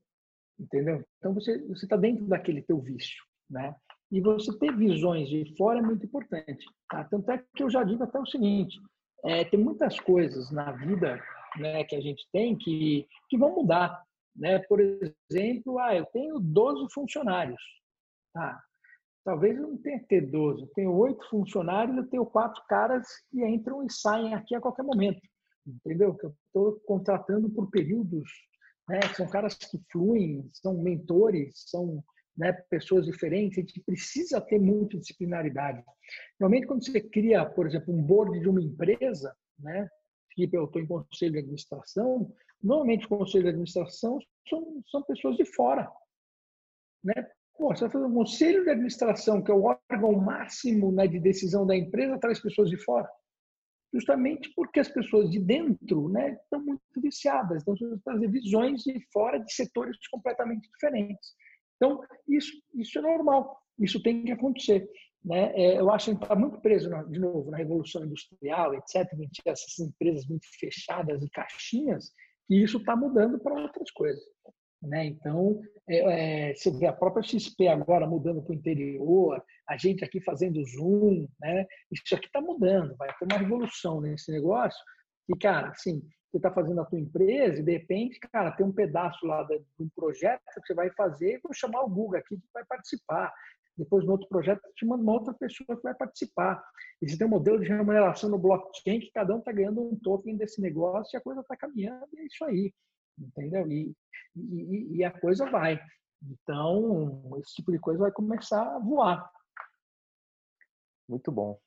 entendeu? Então você você está dentro daquele teu vício, né? E você ter visões de fora é muito importante. Tá? Tanto é que eu já digo até o seguinte: é, tem muitas coisas na vida né, que a gente tem que, que vão mudar. Né? Por exemplo, ah, eu tenho 12 funcionários. Tá? Talvez eu não tenha que ter 12, eu tenho oito funcionários, eu tenho quatro caras que entram e saem aqui a qualquer momento, entendeu? Que eu estou contratando por períodos, né? São caras que fluem, são mentores, são né, pessoas diferentes, a gente precisa ter multidisciplinaridade. Normalmente, quando você cria, por exemplo, um board de uma empresa, né, tipo, eu estou em conselho de administração, normalmente o conselho de administração são, são pessoas de fora. Né? Pô, você vai fazer um conselho de administração, que é o órgão máximo né, de decisão da empresa, traz pessoas de fora. Justamente porque as pessoas de dentro né, estão muito viciadas. Então, trazer visões de fora de setores completamente diferentes. Então, isso, isso é normal, isso tem que acontecer. Né? É, eu acho que a gente está muito preso, de novo, na Revolução Industrial, etc., a essas empresas muito fechadas e caixinhas, e isso está mudando para outras coisas. Né? Então, é, é, você vê a própria XP agora mudando para o interior, a gente aqui fazendo Zoom, né? isso aqui está mudando, vai ter uma revolução nesse negócio. E, cara, assim, você está fazendo a tua empresa e de repente, cara, tem um pedaço lá de um projeto que você vai fazer, vou chamar o Google aqui que vai participar. Depois, no outro projeto, te manda uma outra pessoa que vai participar. E você tem um modelo de remuneração no blockchain que cada um está ganhando um token desse negócio e a coisa está caminhando, e é isso aí. Entendeu? E, e, e a coisa vai. Então, esse tipo de coisa vai começar a voar. Muito bom.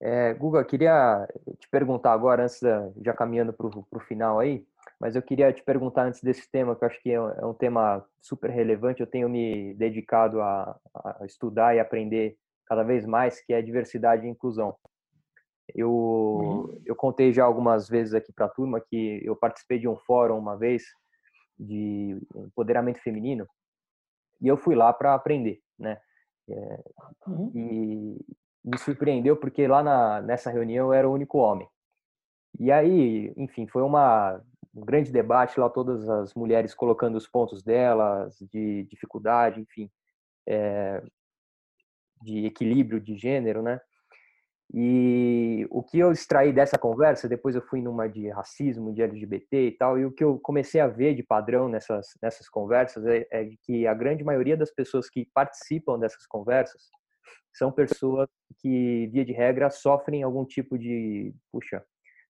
É, Guga, queria te perguntar agora, antes da, já caminhando para o final aí, mas eu queria te perguntar antes desse tema, que eu acho que é, é um tema super relevante, eu tenho me dedicado a, a estudar e aprender cada vez mais, que é diversidade e inclusão. Eu, uhum. eu contei já algumas vezes aqui para a turma que eu participei de um fórum uma vez de empoderamento feminino e eu fui lá para aprender, né? É, uhum. E, me surpreendeu porque lá na, nessa reunião eu era o único homem. E aí, enfim, foi uma, um grande debate lá, todas as mulheres colocando os pontos delas, de dificuldade, enfim, é, de equilíbrio de gênero, né? E o que eu extraí dessa conversa, depois eu fui numa de racismo, de LGBT e tal, e o que eu comecei a ver de padrão nessas, nessas conversas é, é que a grande maioria das pessoas que participam dessas conversas são pessoas que, via de regra, sofrem algum tipo de, puxa,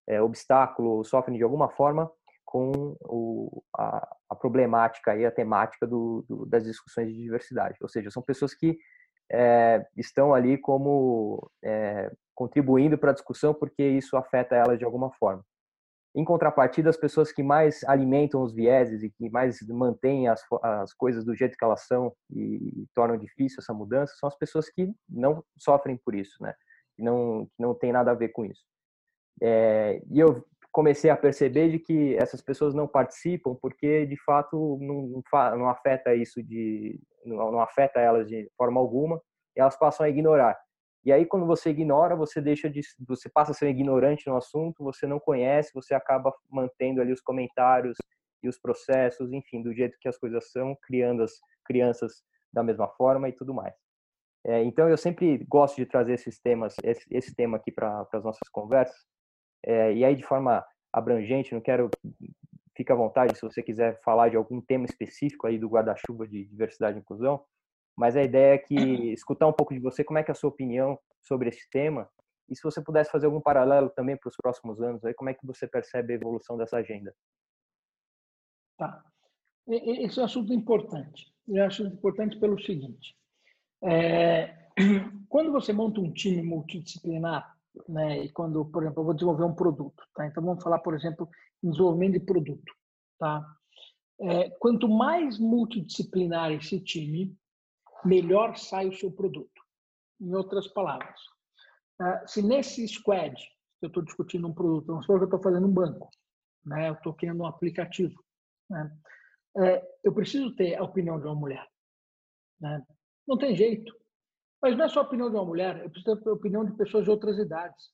é, obstáculo, sofrem de alguma forma com o, a, a, problemática e a temática do, do, das discussões de diversidade. Ou seja, são pessoas que é, estão ali como é, contribuindo para a discussão porque isso afeta elas de alguma forma. Em contrapartida, as pessoas que mais alimentam os vieses e que mais mantêm as, as coisas do jeito que elas são e, tornam difícil essa mudança são as pessoas que não sofrem por isso, né? Que não, que não tem nada a ver com isso. É, e eu comecei a perceber de que essas pessoas não participam porque, de fato, não, não afeta isso de... Não, não afeta elas de forma alguma e elas passam a ignorar. E aí, quando você ignora, você deixa de, você passa a ser ignorante no assunto, você não conhece, você acaba mantendo ali os comentários e os processos, enfim, do jeito que as coisas são, criando as crianças da mesma forma e tudo mais. É, então, eu sempre gosto de trazer esses temas, esse, esse tema aqui para as nossas conversas. É, e aí, de forma abrangente, não quero fica à vontade se você quiser falar de algum tema específico aí do guarda-chuva de diversidade e inclusão, mas a ideia é que escutar um pouco de você, como é que é a sua opinião sobre esse tema E se você pudesse fazer algum paralelo também para os próximos anos, aí como é que você percebe a evolução dessa agenda? Tá. Esse é um assunto importante. Eu acho importante pelo seguinte: é, quando você monta um time multidisciplinar, né, e quando, por exemplo, eu vou desenvolver um produto, tá? Então vamos falar, por exemplo, em desenvolvimento de produto, tá? É, quanto mais multidisciplinar esse time, melhor sai o seu produto. Em outras palavras, é, se nesse squad eu estou discutindo um produto, vamos supor que eu estou fazendo um banco, né? Eu estou criando um aplicativo, né? É, eu preciso ter a opinião de uma mulher, né? Não tem jeito. Mas não é só a opinião de uma mulher, eu preciso ter a opinião de pessoas de outras idades.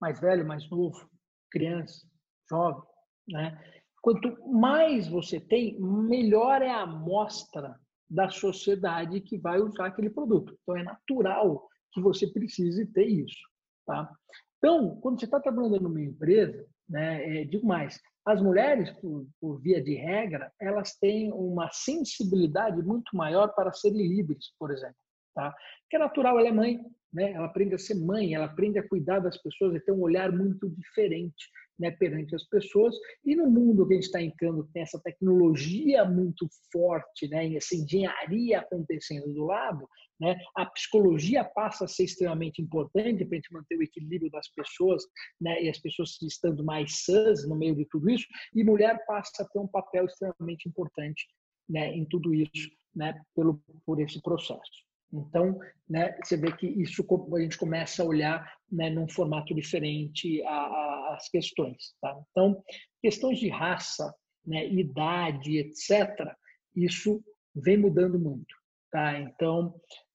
Mais velho, mais novo, criança, jovem, né? Quanto mais você tem, melhor é a amostra da sociedade que vai usar aquele produto. Então é natural que você precise ter isso, tá? Então, quando você está trabalhando numa empresa, né, é, digo mais, as mulheres, por, por, via de regra, elas têm uma sensibilidade muito maior para serem líderes, por exemplo. Tá? Que é natural, ela é mãe, né? ela aprende a ser mãe, ela aprende a cuidar das pessoas e ter um olhar muito diferente né, perante as pessoas. E no mundo que a gente está entrando, tem essa tecnologia muito forte, né, essa engenharia acontecendo do lado, né, a psicologia passa a ser extremamente importante para a gente manter o equilíbrio das pessoas né, e as pessoas estando mais sãs no meio de tudo isso. E mulher passa a ter um papel extremamente importante né, em tudo isso, né, pelo, por esse processo. Então, né, você vê que isso a gente começa a olhar né, num formato diferente a, a, as questões. Tá? Então, questões de raça, né, idade, etc., isso vem mudando muito. Tá? Então,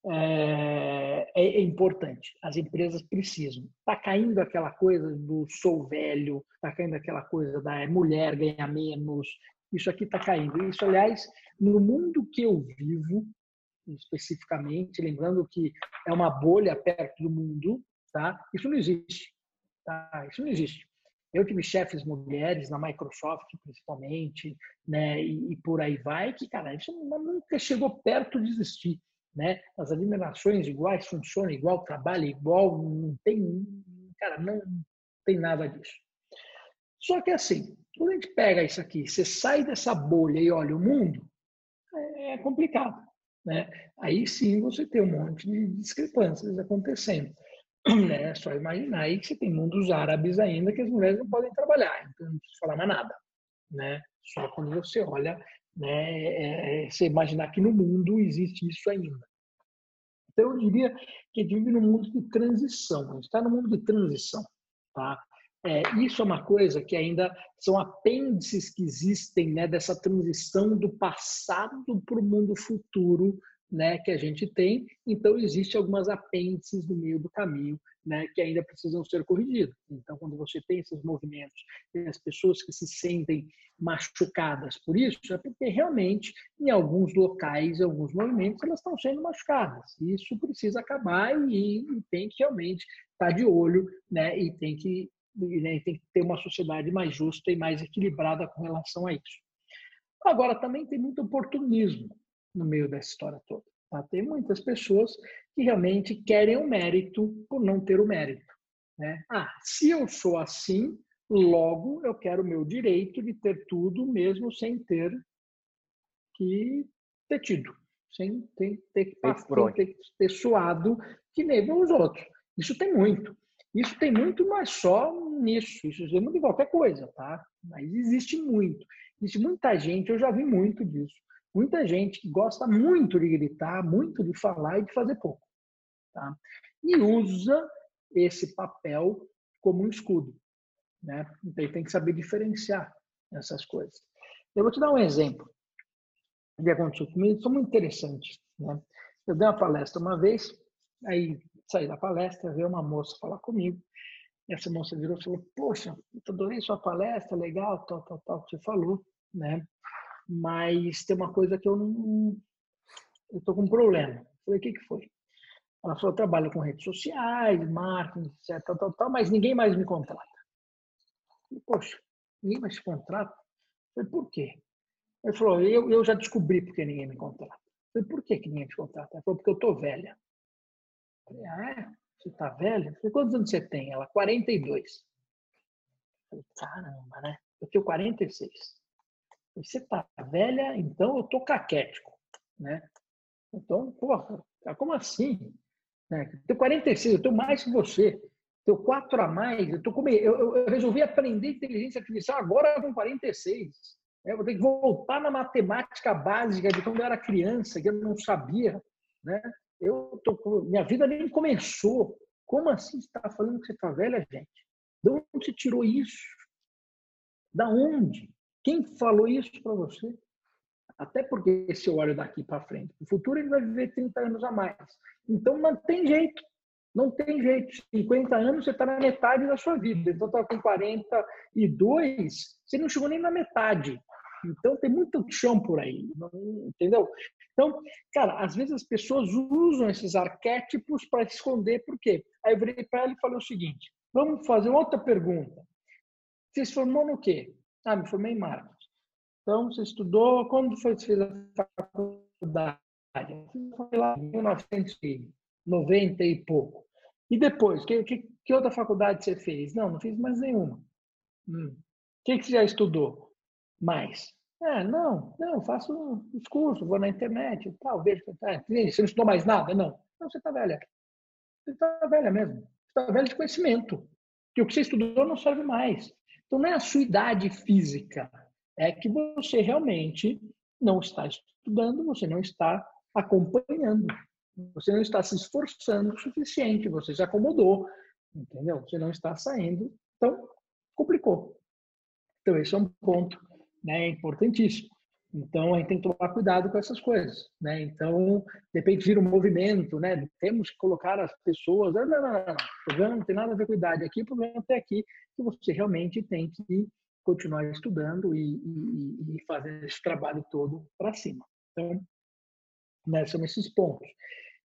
é, é, é importante. As empresas precisam. Está caindo aquela coisa do sou velho, está caindo aquela coisa da mulher ganha menos. Isso aqui está caindo. Isso, aliás, no mundo que eu vivo, especificamente, lembrando que é uma bolha perto do mundo, tá? Isso não existe, tá? Isso não existe. Eu tive chefes mulheres na Microsoft, principalmente, né? E, e por aí vai, que, cara, isso nunca chegou perto de existir, né? As administrações iguais funcionam igual, trabalham igual, não tem, cara, não tem nada disso. Só que assim, quando a gente pega isso aqui, você sai dessa bolha e olha o mundo, é complicado. Né? Aí sim você tem um monte de discrepâncias acontecendo. Né? É só imaginar aí que você tem mundos árabes ainda que as mulheres não podem trabalhar, então não precisa falar mais nada. Né? Só quando você olha, né, é, é, você imaginar que no mundo existe isso ainda. Então eu diria que a gente vive num mundo de transição, a gente está no mundo de transição. Tá? É, isso é uma coisa que ainda são apêndices que existem né, dessa transição do passado para o mundo futuro né, que a gente tem. Então, existem algumas apêndices no meio do caminho né, que ainda precisam ser corrigidos. Então, quando você tem esses movimentos e as pessoas que se sentem machucadas por isso, é porque realmente, em alguns locais, em alguns movimentos, elas estão sendo machucadas. Isso precisa acabar e, e tem que realmente estar de olho né, e tem que né, tem que ter uma sociedade mais justa e mais equilibrada com relação a isso. Agora, também tem muito oportunismo no meio dessa história toda. Tá? Tem muitas pessoas que realmente querem o mérito por não ter o mérito. Né? Ah, se eu sou assim, logo eu quero o meu direito de ter tudo mesmo sem ter que ter tido, sem ter, ter que passar, ter, ter suado que nem os outros. Isso tem muito. Isso tem muito, mas só nisso. Isso é muito em qualquer coisa, tá? Mas existe muito. Existe muita gente, eu já vi muito disso. Muita gente que gosta muito de gritar, muito de falar e de fazer pouco. Tá? E usa esse papel como um escudo. Né? Então, tem que saber diferenciar essas coisas. Eu vou te dar um exemplo que aconteceu comigo, são muito interessantes. Né? Eu dei uma palestra uma vez, aí saí da palestra, veio uma moça falar comigo. E essa moça virou e falou: Poxa, eu adorei sua palestra, legal, tal, tal, tal, que você falou, né? Mas tem uma coisa que eu não. Eu tô com um problema. Eu falei: O que, que foi? Ela falou: trabalho com redes sociais, marketing, etc, tal, tal, tal, mas ninguém mais me contrata. Poxa, ninguém mais te contrata? Eu falei: Por quê? Ele falou: eu, eu já descobri por que ninguém me contrata. Eu falei: Por que, que ninguém me contrata? Ela falou: Porque eu tô velha. Falei, ah, você tá velha? Eu falei, quantos anos você tem? Ela, 42. Eu falei, caramba, né? Eu tenho 46. Você tá velha, então eu tô caquético, né? Então, porra, como assim? Né? Eu tenho 46, eu tenho mais que você. Tenho quatro a mais. Eu, tô com... eu, eu resolvi aprender inteligência artificial agora com 46. Eu vou ter que voltar na matemática básica de quando eu era criança, que eu não sabia. Né? Eu tô... Minha vida nem começou. Como assim você está falando que você está velha, gente? De onde você tirou isso? Da onde? Quem falou isso para você? Até porque se eu olho daqui para frente, no futuro ele vai viver 30 anos a mais. Então não tem jeito. Não tem jeito. 50 anos você está na metade da sua vida. Então está com 42, você não chegou nem na metade. Então tem muito chão por aí, entendeu? Então, cara, às vezes as pessoas usam esses arquétipos para esconder por quê? Aí eu virei para ela e falei o seguinte: vamos fazer outra pergunta. Você se formou no quê? Ah, me formei em marketing. Então, você estudou, quando foi que você fez a faculdade? Foi lá em 1990 e pouco. E depois, que, que, que, outra faculdade você fez? Não, não fiz mais nenhuma. Hum. O que, que você já estudou? Mais. É, não, não, faço os cursos, vou na internet tal, vejo. Tá, você não estudou mais nada? Não. Não, você está velha. Você está velha mesmo. Você está velha de conhecimento. Que o que você estudou não serve mais. Então, não é a sua idade física, é que você realmente não está estudando, você não está acompanhando, você não está se esforçando o suficiente, você se acomodou, entendeu? Você não está saindo, então complicou. Então, esse é um ponto né, importantíssimo. Então, a gente tem que tomar cuidado com essas coisas, né? Então, de repente vira um movimento, né? Temos que colocar as pessoas... Não, não, não, não. O problema não tem nada a ver com idade aqui, o problema é aqui que você realmente tem que continuar estudando e, e, e fazer esse trabalho todo para cima. Então, né, são esses pontos.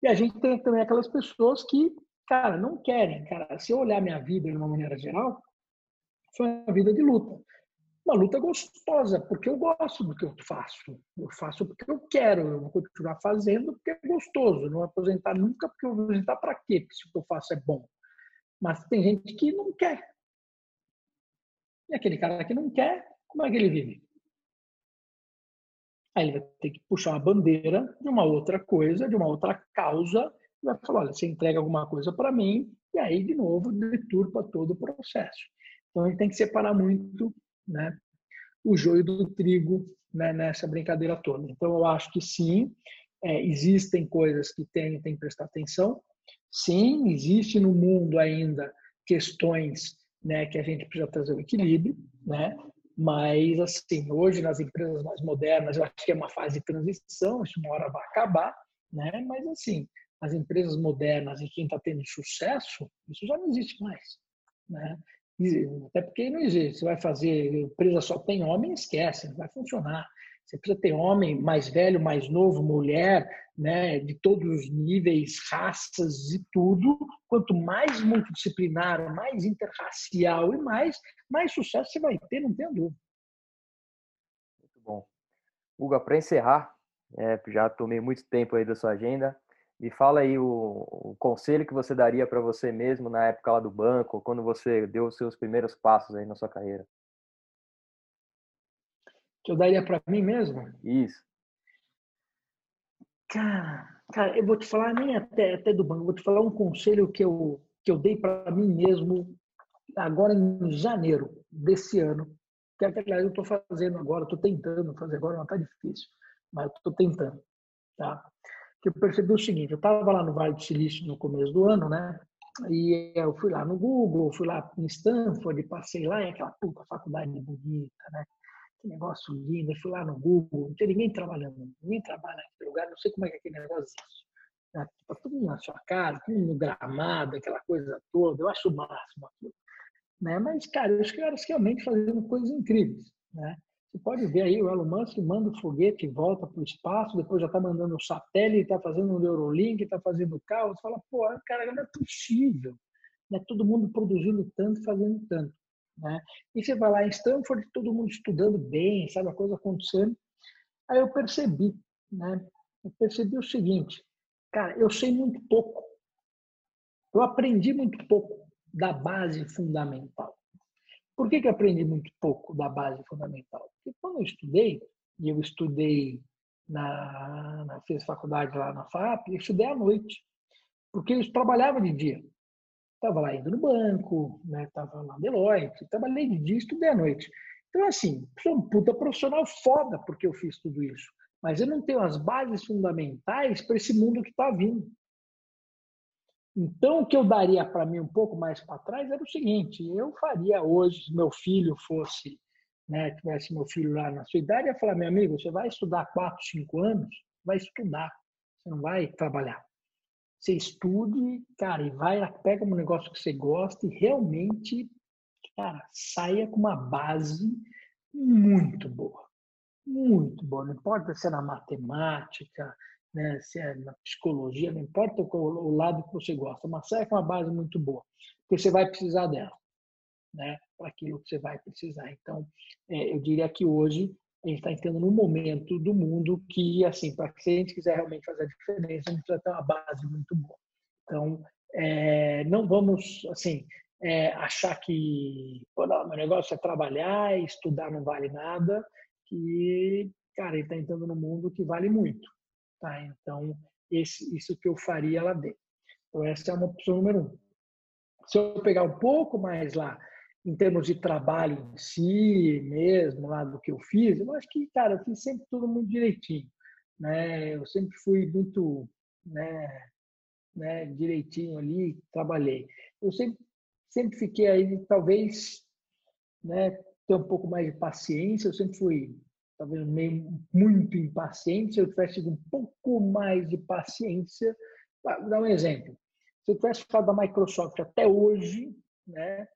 E a gente tem também aquelas pessoas que, cara, não querem. Cara, se eu olhar minha vida de uma maneira geral, foi uma vida de luta uma luta gostosa, porque eu gosto do que eu faço. Eu faço porque eu quero, eu vou continuar fazendo porque é gostoso. não aposentar nunca porque eu vou aposentar para quê? Se o que eu faço é bom. Mas tem gente que não quer. E aquele cara que não quer, como é que ele vive? Aí ele vai ter que puxar uma bandeira de uma outra coisa, de uma outra causa, e vai falar: olha, você entrega alguma coisa para mim, e aí, de novo, deturpa todo o processo. Então, a gente tem que separar muito né, o joio do trigo né, nessa brincadeira toda. Então, eu acho que sim, é, existem coisas que tem, tem que prestar atenção. Sim, existe no mundo ainda questões né, que a gente precisa trazer o equilíbrio, né? Mas, assim, hoje nas empresas mais modernas, eu acho que é uma fase de transição, isso uma hora vai acabar, né? Mas, assim, as empresas modernas e quem está tendo sucesso, isso já não existe mais, né? Até porque não existe. Você vai fazer, empresa só tem homem, esquece, não vai funcionar. Você precisa ter homem mais velho, mais novo, mulher, né, de todos os níveis, raças e tudo. Quanto mais multidisciplinar, mais interracial e mais, mais sucesso você vai ter, não tenho dúvida. Muito bom. Hugo, para encerrar, é, já tomei muito tempo aí da sua agenda. Me fala aí o, o conselho que você daria para você mesmo na época lá do banco, quando você deu os seus primeiros passos aí na sua carreira. Que eu daria para mim mesmo? Isso. Cara, cara, eu vou te falar nem até, até do banco, vou te falar um conselho que eu, que eu dei para mim mesmo agora em janeiro desse ano. Que aliás eu estou fazendo agora, estou tentando fazer agora, não está difícil, mas eu estou tentando. Tá? Que eu percebi o seguinte, eu estava lá no Vale do Silício no começo do ano, né? E eu fui lá no Google, fui lá em Stanford, passei lá em aquela puta faculdade bonita, né? Que negócio lindo. Eu fui lá no Google, não tem ninguém trabalhando, ninguém trabalha naquele lugar, não sei como é que é aquele negócio. Né? Tá tudo na sua casa, tudo no gramado, aquela coisa toda. Eu acho o máximo aquilo. Né? Mas, cara, os caras realmente fazendo coisas incríveis, né? Você pode ver aí, o Elon Musk manda o foguete e volta para o espaço, depois já está mandando o satélite, está fazendo o Neurolink, está fazendo o carro. Você fala, pô, cara, não é possível. Né? Todo mundo produzindo tanto, fazendo tanto. Né? E você vai lá em Stanford, todo mundo estudando bem, sabe a coisa acontecendo. Aí eu percebi, né? Eu percebi o seguinte, cara, eu sei muito pouco. eu aprendi muito pouco da base fundamental. Por que, que aprendi muito pouco da base fundamental? Porque quando eu estudei, e eu estudei na, na fiz faculdade lá na FAP, eu estudei à noite, porque eu trabalhava de dia. Estava lá indo no banco, estava né? lá na Deloitte, trabalhei de dia estudei à noite. Então, assim, sou um puta profissional foda porque eu fiz tudo isso. Mas eu não tenho as bases fundamentais para esse mundo que está vindo. Então, o que eu daria para mim um pouco mais para trás era o seguinte: eu faria hoje, se meu filho fosse, né, tivesse meu filho lá na sua idade, eu ia falar, meu amigo, você vai estudar 4, 5 anos, vai estudar, você não vai trabalhar. Você estude, cara, e vai, pega um negócio que você gosta e realmente, cara, saia com uma base muito boa. Muito boa. Não importa se é na matemática, né, se é na psicologia, não importa o, lado que você gosta, mas sai com uma base muito boa, porque você vai precisar dela, né, para aquilo que você vai precisar. Então, é, eu diria que hoje a gente está entrando num momento do mundo que, assim, para que se a gente quiser realmente fazer a diferença, a gente precisa ter uma base muito boa. Então, é, não vamos, assim, é, achar que não, meu negócio é trabalhar estudar não vale nada, que, cara, ele está entrando num mundo que vale muito. Tá? Então, esse, isso que eu faria lá dentro. Então, essa é uma opção número um. Se eu pegar um pouco mais lá, em termos de trabalho em si mesmo, lá do que eu fiz, eu acho que, cara, eu fiz sempre tudo muito direitinho. Né? Eu sempre fui muito né, né, direitinho ali, trabalhei. Eu sempre, sempre fiquei aí, talvez, né, ter um pouco mais de paciência, eu sempre fui talvez meio muito impaciente, se eu tivesse um pouco mais de paciência, vou dar um exemplo. Se eu tivesse ficado da Microsoft até hoje, né,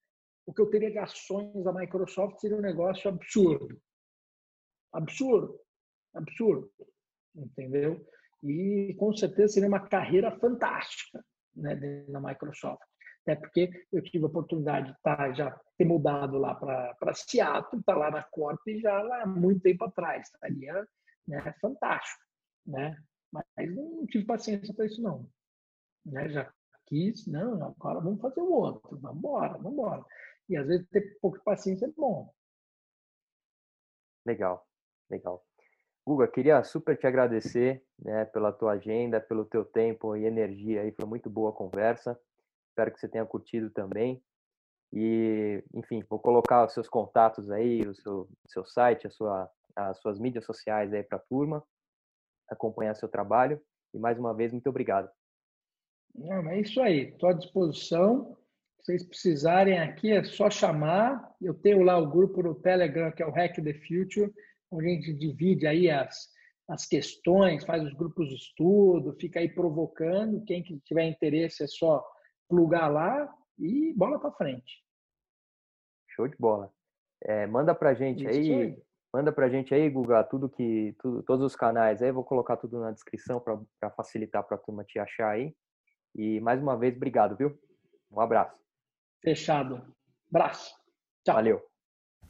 o que eu teria de ações da Microsoft seria um negócio absurdo. Absurdo. Absurdo. Entendeu? E com certeza seria uma carreira fantástica né, na Microsoft até porque eu tive a oportunidade de tá, já ter mudado lá para Seattle, estar tá lá na Corp já há muito tempo atrás, estaria né, fantástico, né? Mas não tive paciência para isso não, né? Já quis, não, agora vamos fazer o outro, vamos embora, vamos embora. E às vezes ter pouca paciência é bom. Legal, legal. Guga, queria super te agradecer né, pela tua agenda, pelo teu tempo e energia aí, foi muito boa a conversa. Espero que você tenha curtido também. E, enfim, vou colocar os seus contatos aí, o seu, seu site, a sua, as suas mídias sociais aí para a turma, acompanhar seu trabalho. E mais uma vez, muito obrigado. Não, é isso aí, estou à disposição. Se vocês precisarem aqui, é só chamar. Eu tenho lá o grupo no Telegram, que é o Hack the Future, onde a gente divide aí as, as questões, faz os grupos de estudo, fica aí provocando. Quem que tiver interesse é só plugar lá e bola para frente. Show de bola. É, manda pra gente aí, manda pra gente aí, Guga, tudo que, tudo, todos os canais aí, vou colocar tudo na descrição para facilitar para a turma te achar aí. E mais uma vez, obrigado, viu? Um abraço. Fechado. Abraço. Tchau. Valeu.